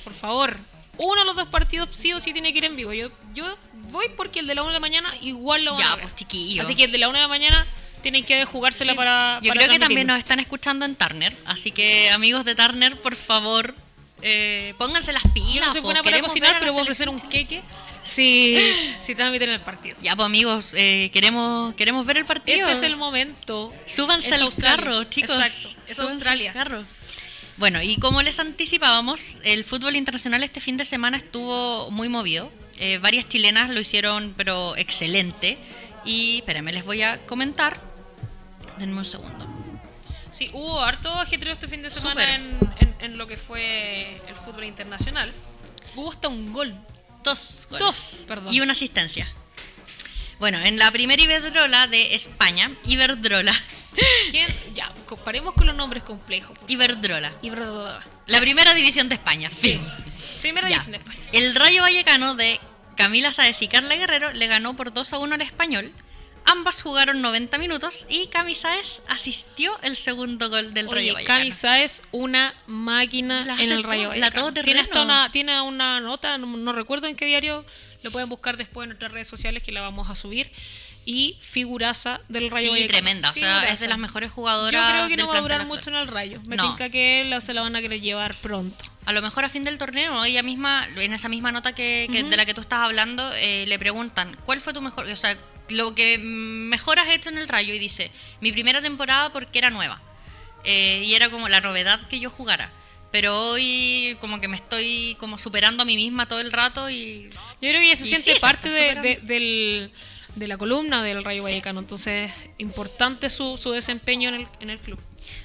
Por favor. Uno de los dos partidos sí o sí tiene que ir en vivo. Yo, yo voy porque el de la 1 de la mañana igual lo van Ya, a ver. pues, chiquillo. Así que el de la 1 de la mañana tienen que jugársela Sí. para. Yo para creo que también nos están escuchando en Turner. Así que, amigos de Turner, por favor, eh, pónganse las pilas. Yo no soy buena para cocinar, a pero voy a ofrecer un queque si, [LAUGHS] si transmiten el partido. Ya, pues amigos, eh, queremos, queremos ver el partido. Este es el momento. Súbanse Es al Australia. carro, chicos. Exacto, es Súbanse al Australia. carro. Bueno, y como les anticipábamos, el fútbol internacional este fin de semana estuvo muy movido. Eh, varias chilenas lo hicieron, pero excelente. Y espérenme, les voy a comentar. Denme un segundo. Sí, hubo harto ajetreo este fin de semana en, en- en lo que fue el fútbol internacional. Hubo hasta un gol. Dos. goles. Dos, perdón. Y una asistencia. Bueno, en la primera Iberdrola de España, Iberdrola. ¿Quién? Ya, comparemos con los nombres complejos. Iberdrola. Iberdrola. La primera división de España. Fin. Primera Ya. división de España. El Rayo Vallecano de Camila Sáez y Carla Guerrero le ganó por 2 a 1 al español. Ambas jugaron 90 minutos y Cami Sáez asistió el segundo gol del Rayo Vallecano. Cami Sáez, una máquina La en el Rayo la Vallecano. todoterreno. Tiene hasta una, tiene una nota, no, no recuerdo en qué diario, lo pueden buscar después en nuestras redes sociales que la vamos a subir. Y figuraza del Rayo Sí, Vallecano. tremenda. O sea, es de las mejores jugadoras. Yo creo que del no va a durar mucho en el Rayo. Me No. que la- se la van a querer llevar pronto. A lo mejor a fin del torneo, ella misma, en esa misma nota que, de la que tú estás hablando, eh, le preguntan, ¿cuál fue tu mejor, o sea, lo que mejor has hecho en el Rayo? Y dice, mi primera temporada porque era nueva. Eh, y era como la novedad que yo jugara. Pero hoy como que me estoy como superando a mí misma todo el rato y... Yo creo que ella se siente sí, parte de, de- del- de la columna del Rayo Vallecano. Entonces, importante su, su desempeño en el, en el club.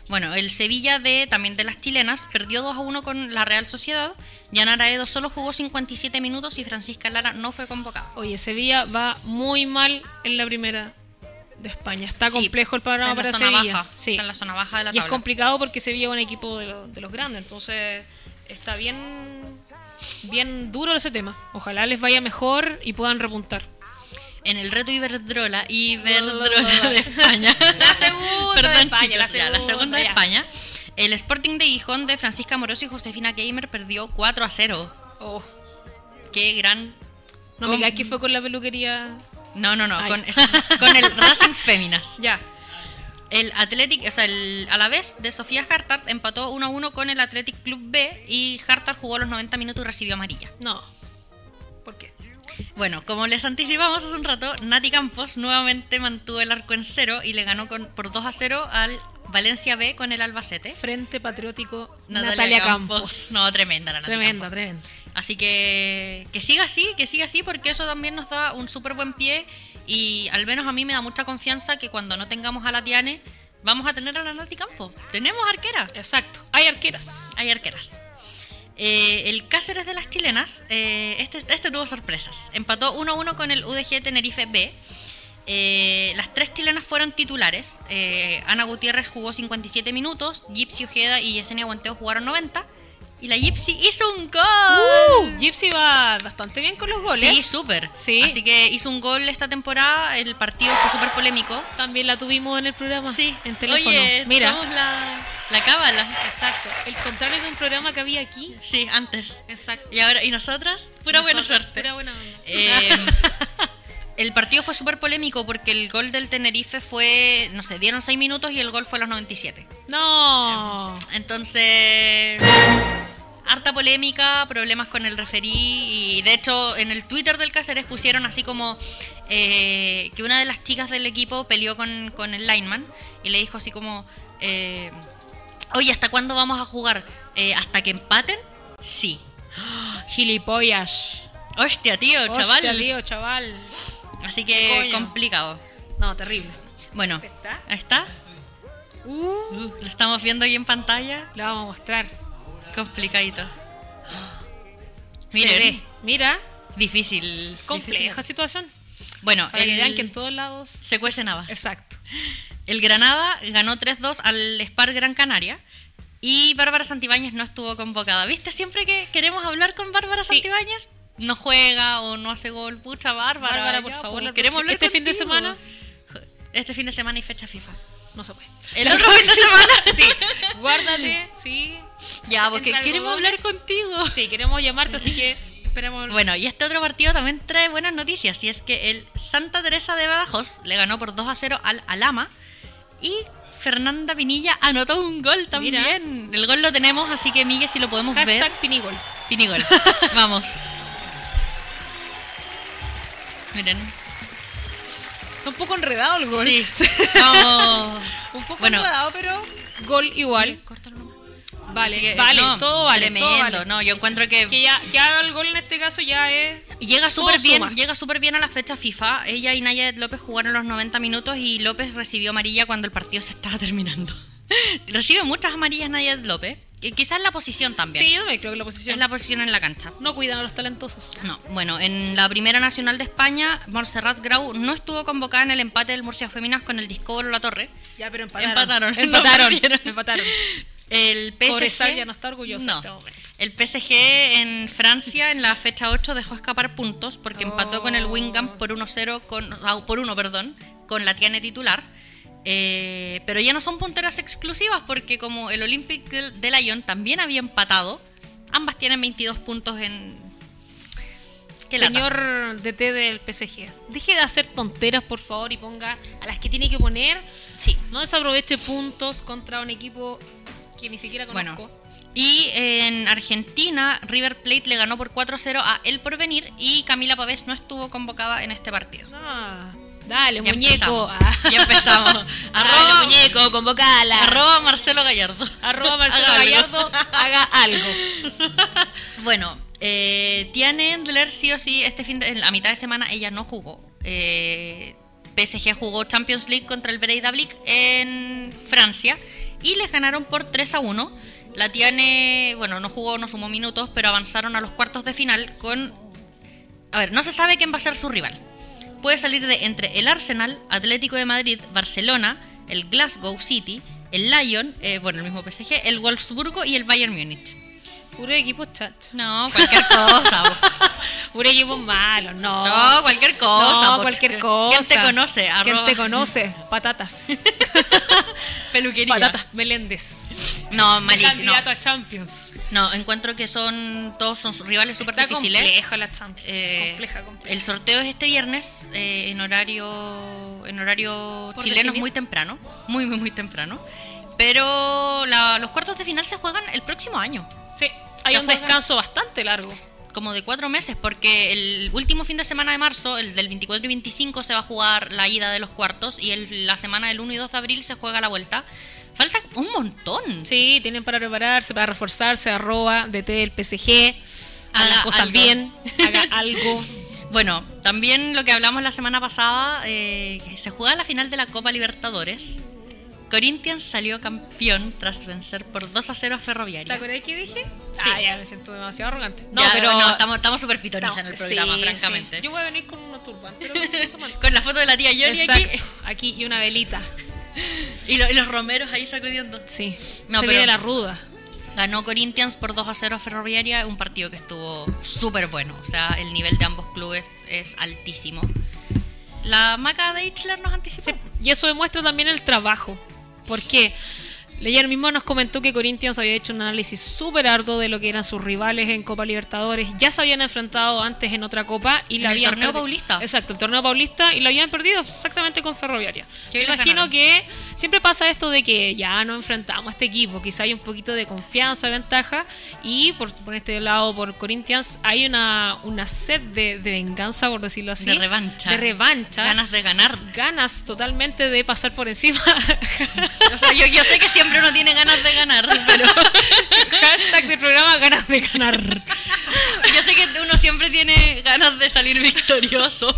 Bueno, el Sevilla de también de las chilenas perdió 2 a 1 con la Real Sociedad. Yanara Edo solo jugó 57 minutos y Francisca Lara no fue convocada. Oye, Sevilla va muy mal en la primera de España. Está Sí, complejo el panorama para Sevilla. baja, Sí. está en la zona baja de la y es complicado porque Sevilla es un equipo de, lo- de los grandes, entonces está bien bien duro ese tema. Ojalá les vaya mejor y puedan repuntar. En el reto Iberdrola, Iberdrola de España. La segunda Perdón, de España, chicos, la ya, la segunda, segunda de. España. El Sporting de Gijón de Francisca Moroso y Josefina Gamer perdió 4 a 0. Oh, Qué gran. no me digas que fue con la peluquería. No, no, no, con, el Racing Féminas. [LAUGHS] Ya. El Athletic, o sea, el Alavés de Sofía Hartart empató 1 a 1 con el Athletic Club B y Hartart jugó los 90 minutos y recibió amarilla. No. ¿Por qué? Bueno, como les anticipamos hace un rato, Nati Campos nuevamente mantuvo el arco en cero y le ganó con, por 2 a 0 al Valencia B con el Albacete. Frente Patriótico Natalia Natalia, Campos. Campos. No, tremenda la Nati Tremenda, Campos. tremenda. Así que que siga así, que siga así, porque eso también nos da un súper buen pie y al menos a mí me da mucha confianza que cuando no tengamos a la Tiane, vamos a tener a la Nati Campos. Tenemos arquera, Exacto. Hay arqueras. hay arqueras. Eh, el Cáceres de las chilenas, eh, este, este tuvo sorpresas. Empató 1-1 con el UDG Tenerife B. Eh, las tres chilenas fueron titulares. Ana Gutiérrez jugó 57 minutos, Gypsy Ojeda y Yesenia Guanteo jugaron 90. Y la Gypsy hizo un gol. Uh, Gypsy va bastante bien con los goles. Sí, súper. Sí. Así que hizo un gol esta temporada. El partido fue súper polémico. También la tuvimos en el programa. Sí, En teléfono. Oye, Mira. somos la, la cábala. Exacto. El contrario de un programa que había aquí. Sí, antes. Exacto. Y ahora, ¿y nosotras? Pura buena Nosotras, suerte. Pura buena. Eh, [LAUGHS] el partido fue súper polémico porque el gol del Tenerife fue, no sé, dieron 6 minutos y el gol fue a los 97. No. Entonces, harta polémica, problemas con el referí y de hecho en el Twitter del Cáceres pusieron así como eh, que una de las chicas del equipo peleó con, con el lineman y le dijo así como, eh, oye, ¿hasta cuándo vamos a jugar? Eh, ¿Hasta que empaten? Sí. [GASPS] Gilipollas. Hostia, tío, chaval. Hostia, tío, chaval. Así ¿Qué que complicado. No, terrible. Bueno, ¿Está? está. Uh, lo estamos viendo ahí en pantalla. Lo vamos a mostrar. Complicadito. Miren, ve. Mira, difícil. compleja difícil. situación. Bueno, Para que el- vean que en todos lados. se cuecen habas. Exacto. El Granada ganó 3-2 al Spar Gran Canaria. Y Bárbara Santibáñez no estuvo convocada. ¿Viste? Siempre que queremos hablar con Bárbara Sí. Santibáñez, no juega o no hace gol. Pucha, Bárbara. Bárbara, por ya, favor, po, la queremos hablar este fin de semana. Este fin de semana y fecha FIFA. No se puede. El otro fin de [LAUGHS] semana. Sí. [LAUGHS] Guárdate, sí. Ya, porque queremos hablar contigo. Sí, queremos llamarte, así que esperemos. Bueno, y este otro partido también trae buenas noticias. Y es que el Santa Teresa de Badajoz le ganó por 2 a 0 al Alama. Y Fernanda Pinilla anotó un gol también. El gol lo tenemos, así que Miguel, si lo podemos Hashtag ver. Pinigol. Pinigol. [LAUGHS] Vamos. Miren. Está un poco enredado el gol. Sí. [LAUGHS] Vamos. Un poco Bueno. enredado, pero gol igual. Vale, que, vale, no, todo vale. Tremendo. todo vale. No, yo encuentro que Que ya, haga el gol en este caso ya es. Llega súper bien, suma. llega súper bien a la fecha FIFA. Ella y Nayet López jugaron los 90 minutos y López recibió amarilla cuando el partido se estaba terminando. [LAUGHS] Recibe muchas amarillas Nayet López. Quizás la posición también. Sí, yo también creo que la posición. es la posición en la cancha. No cuidan a los talentosos. No, bueno, en la Primera Nacional de España, Montserrat Grau no estuvo convocada en el empate del Murcia Feminas con el Discobolo La Torre. Ya, pero empataron. Empataron, Empataron. [LAUGHS] empataron. El PSG, Sal no está No. en este momento. El PSG en Francia en la fecha 8 dejó escapar puntos porque empató con el Wingham por 1-0 con ah, por 1, perdón, con la Tiene titular. Eh, pero ya no son punteras exclusivas porque como el Olympique de, de Lyon también había empatado, ambas tienen 22 puntos en. Señor DT del PSG, deje de hacer tonteras, por favor, y ponga a las que tiene que poner. Sí. No desaproveche puntos contra un equipo que ni siquiera Bueno. conozco. Y en Argentina, River Plate le ganó por 4-0 a El Porvenir y Camila Pavés no estuvo convocada en este partido. Ah, dale, Ya muñeco. empezamos. Ah. Ya empezamos. [LAUGHS] Dale, Arroba- muñeco, convocala. Arroba Marcelo Gallardo. Arroba [LAUGHS] Marcelo Haga. Gallardo, haga algo. [LAUGHS] Bueno, eh, Tiane Endler sí o sí, este fin de, la mitad de semana ella no jugó. Eh, PSG jugó Champions League contra el Breidablik en Francia y les ganaron por 3 a 1. La Tiane, bueno, no jugó, no sumó minutos, pero avanzaron a los cuartos de final con... A ver, no se sabe quién va a ser su rival. puede salir de entre el Arsenal, Atlético de Madrid, Barcelona, el Glasgow City, el Lyon, eh, bueno, el mismo PSG, el Wolfsburgo y el Bayern Múnich. Puro equipo chacho. No, cualquier cosa. [LAUGHS] Puro equipo malo, no. No, cualquier cosa. No, vos. cualquier cosa. ¿Quién te conoce? ¿Quién Arroba- te conoce? Patatas. [LAUGHS] Peluquería. Patatas Meléndez. No, malísimo. Candidato a Champions. No, encuentro que son todos son rivales súper difíciles. compleja la Champions. Eh, compleja, compleja. El sorteo es este viernes eh, en horario en horario chileno definir. muy temprano, muy muy muy temprano. Pero la- los cuartos de final se juegan el próximo año, Sí, hay se un descanso bastante largo. Como de cuatro meses, porque el último fin de semana de marzo, el del 24 y 25, se va a jugar la ida de los cuartos y el- la semana del 1 y 2 de abril se juega la vuelta. Falta un montón. Sí, tienen para prepararse, para reforzarse, arroba, DT el PSG, haga las cosas algo. bien, haga [LAUGHS] algo. Bueno, también lo que hablamos la semana pasada, eh, se juega la final de la Copa Libertadores. Corinthians salió campeón tras vencer por 2 a 0 a ¿Te Ferroviaria. acuerdas qué dije? Sí. Ah, ya me siento demasiado arrogante. No, pero no, estamos, estamos súper pitones en el programa, sí, francamente. sí. Yo voy a venir con una semana. [LAUGHS] Con la foto de la tía Yoli aquí. Aquí y una velita. [LAUGHS] y, lo- y los romeros ahí sacudiendo. Sí. No, Se pero- viene la ruda. Ganó Corinthians por 2 a 0 a Ferroviaria, un partido que estuvo súper bueno. O sea, el nivel de ambos clubes es altísimo. La maca de Hitler nos anticipó. Sí, y eso demuestra también el trabajo. Porque Leyer mismo nos comentó que Corinthians había hecho un análisis súper arduo de lo que eran sus rivales en Copa Libertadores. Ya se habían enfrentado antes en otra copa y En la el habían torneo perdi- paulista. Exacto, el torneo paulista y lo habían perdido exactamente con Ferroviaria. Me imagino que siempre pasa esto de que ya no enfrentamos a este equipo, quizá hay un poquito de confianza, ventaja y por, por este lado por Corinthians hay una, una sed de, de venganza, por decirlo así. De revancha. De revancha Ganas de ganar. ganas totalmente de pasar por encima. O sea, yo, yo sé que siempre uno tiene ganas de ganar, pero [LAUGHS] Hashtag del programa ganas de ganar. yo sé que uno siempre tiene ganas de salir victorioso,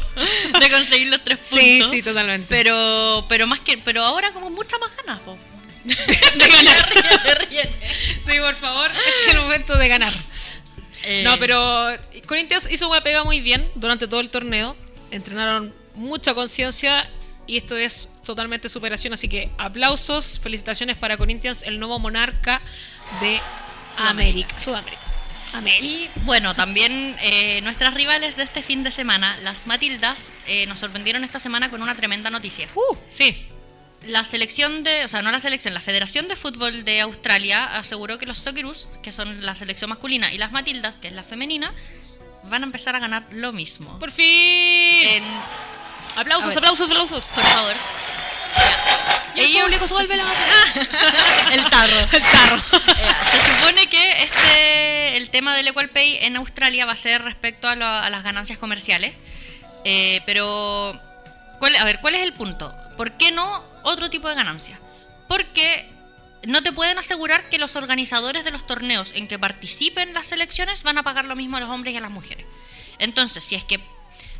de conseguir los tres puntos. Sí, sí, totalmente. Pero, pero más que, pero ahora como muchas más ganas, po. [LAUGHS] de ganar. ríete, [LAUGHS] ríete. Sí, por favor, este es el momento de ganar. Eh, No, pero Corinthians hizo una pega muy bien durante todo el torneo. Entrenaron mucha conciencia y esto es totalmente superación. Así que aplausos, felicitaciones para Corinthians, el nuevo monarca de Sudamérica. América. Sudamérica. América. Y bueno, también eh, nuestras rivales de este fin de semana, las Matildas, eh, nos sorprendieron esta semana con una tremenda noticia. Uh, sí. La selección de, o sea, no la selección, la Federación de Fútbol de Australia aseguró que los Socceroos, que son la selección masculina, y las Matildas, que es la femenina, van a empezar a ganar lo mismo. Por fin. En- aplausos, aplausos, aplausos. por favor. Y el público se suelve la [LAUGHS] El tarro. El tarro. Eh, se supone que este el tema del Equal Pay en Australia va a ser respecto a, lo- a las ganancias comerciales. Eh, pero, ¿cuál, a ver, ¿cuál es el punto? ¿Por qué no otro tipo de ganancia? Porque no te pueden asegurar que los organizadores de los torneos en que participen las selecciones van a pagar lo mismo a los hombres y a las mujeres. Entonces, si es que,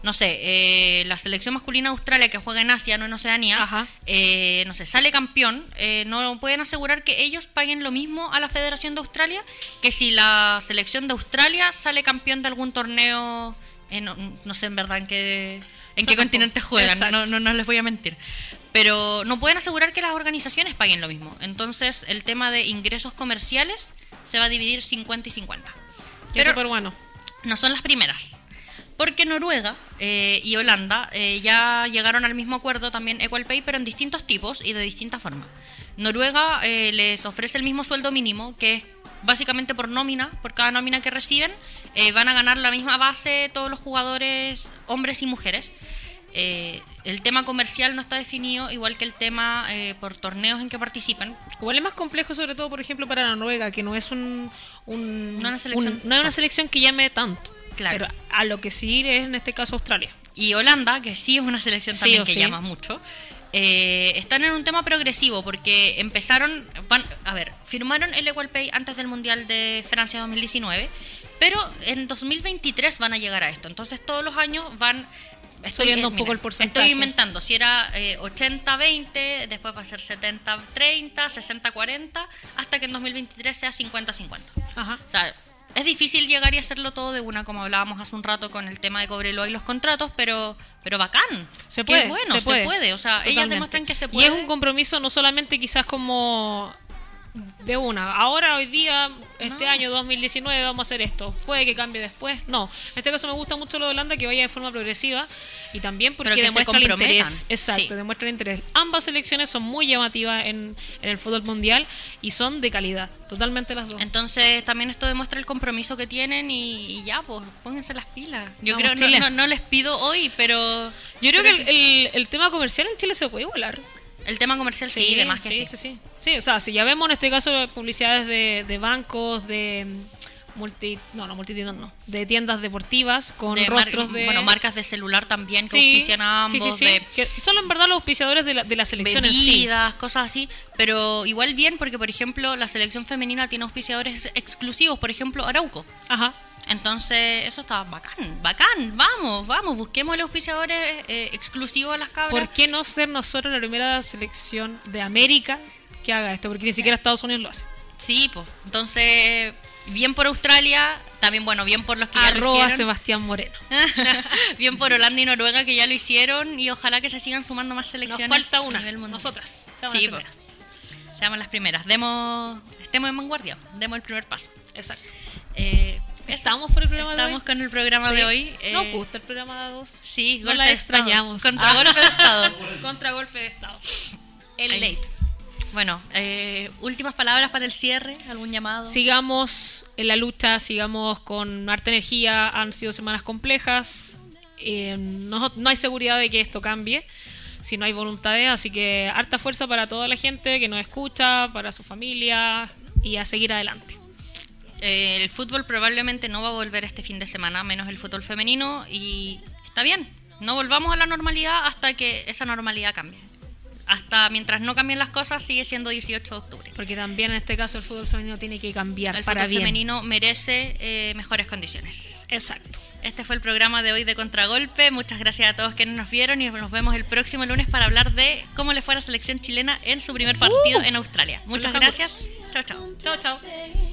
no sé, eh, la selección masculina de Australia que juega en Asia, no en Oceanía, eh, no sé, sale campeón, eh, no pueden asegurar que ellos paguen lo mismo a la Federación de Australia que si la selección de Australia sale campeón de algún torneo, no, no sé en verdad en qué, en qué continente juegan, no, no, no les voy a mentir. Pero no pueden asegurar que las organizaciones paguen lo mismo. Entonces el tema de ingresos comerciales se va a dividir 50 y 50. Que es Pero- súper bueno. no son las primeras. Porque Noruega eh, y Holanda eh, ya llegaron al mismo acuerdo también Equal Pay, pero en distintos tipos y de distinta forma. Noruega eh, les ofrece el mismo sueldo mínimo, que es básicamente por nómina, por cada nómina que reciben, van a ganar la misma base todos los jugadores, hombres y mujeres. El tema comercial no está definido, igual que el tema por torneos en que participan. Igual es más complejo, sobre todo, por ejemplo, para la Noruega, que no es un, un- No una selección un- no es una selección que llame tanto. Claro. Pero a lo que sí es en este caso Australia. y Holanda, que sí es una selección también que sí. llama mucho, eh, están en un tema progresivo porque empezaron, van, a ver, firmaron el Equal Pay antes del Mundial de Francia 2019, pero en 2023 van a llegar a esto. Entonces todos los años van... Estoy Subiendo un mira, poco el porcentaje. Estoy inventando, si era eh, 80-20, después va a ser 70-30, 60-40, hasta que en 2023 sea 50-50. Ajá. O sea, Es difícil llegar y hacerlo todo de una, como hablábamos hace un rato con el tema de Cobreloa y los contratos, pero pero bacán. Se Qué puede, bueno, se puede. O sea, ellas demuestran que se Y puede. es un compromiso no solamente quizás como de una. Ahora, hoy día, este No. año 2019, vamos a hacer esto. Puede que cambie después. No. En este caso me gusta mucho lo de Holanda, que vaya de forma progresiva. Y también porque demuestra el interés. Exacto, Sí. demuestra el interés. Ambas selecciones son muy llamativas en, en el fútbol mundial y son de calidad. Totalmente las dos. Entonces también esto demuestra el compromiso que tienen y, y ya, pues pónganse las pilas. Yo Vamos, creo, no, no, no les pido hoy, pero Yo creo pero que el, el- el tema comercial en Chile se puede igualar. El tema comercial sí, de más que sí. sí, sí. Sí, o sea, si ya vemos en este caso publicidades de, de bancos, de mm, multi, no, no multitiendas no, de tiendas deportivas con De mar- rostros de Bueno, marcas de celular también que Sí, auspician a sí, ambos, sí, sí, de que son en verdad los auspiciadores de la, de la selección en sí. bebidas, cosas así, pero igual bien porque, por ejemplo, la selección femenina tiene auspiciadores exclusivos, por ejemplo, Arauco. Ajá. Entonces, eso está bacán, bacán, vamos, vamos, busquemos los auspiciadores eh, exclusivos a las cabras. ¿Por qué no ser nosotros la primera selección de América que haga esto? Porque ni siquiera Estados Unidos lo hace. Sí, pues, entonces, bien por Australia, también, bueno, bien por los que ya lo hicieron. Sebastián Moreno. [LAUGHS] bien por Holanda y Noruega que ya lo hicieron y ojalá que se sigan sumando más Nos selecciones falta a una, nivel mundial. nosotras. seamos Sí, las po. primeras. Seamos las primeras. Demos, estemos en vanguardia, demos el primer paso. Exacto. Eh. ¿Estamos por el programa de hoy? con el programa Sí. de hoy. Nos eh, gusta el programa de dos. Sí, No golpe la de extrañamos. Estado. Contra Ah. golpe de Estado. [LAUGHS] Contragolpe de Estado. El Ahí. late. Bueno, eh, últimas palabras para el cierre, algún llamado. Sigamos en la lucha, sigamos con harta energía. Han sido semanas complejas. eh, no, no hay seguridad de que esto cambie si no hay voluntades. Así que harta fuerza para toda la gente que nos escucha, para su familia y a seguir adelante. Eh, el fútbol probablemente no va a volver este fin de semana, menos el fútbol femenino, y está bien. No volvamos a la normalidad hasta que esa normalidad cambie. Hasta mientras no cambien las cosas, sigue siendo 18 de octubre. Porque también en este caso el fútbol femenino tiene que cambiar El para fútbol bien. femenino merece eh, mejores condiciones. Exacto. Este fue el programa de hoy de Contragolpe. Muchas gracias a todos quienes nos vieron y nos vemos el próximo lunes para hablar de cómo le fue a la selección chilena en su primer partido en Australia. Muchas gracias. Chao, chao. Chao, chao.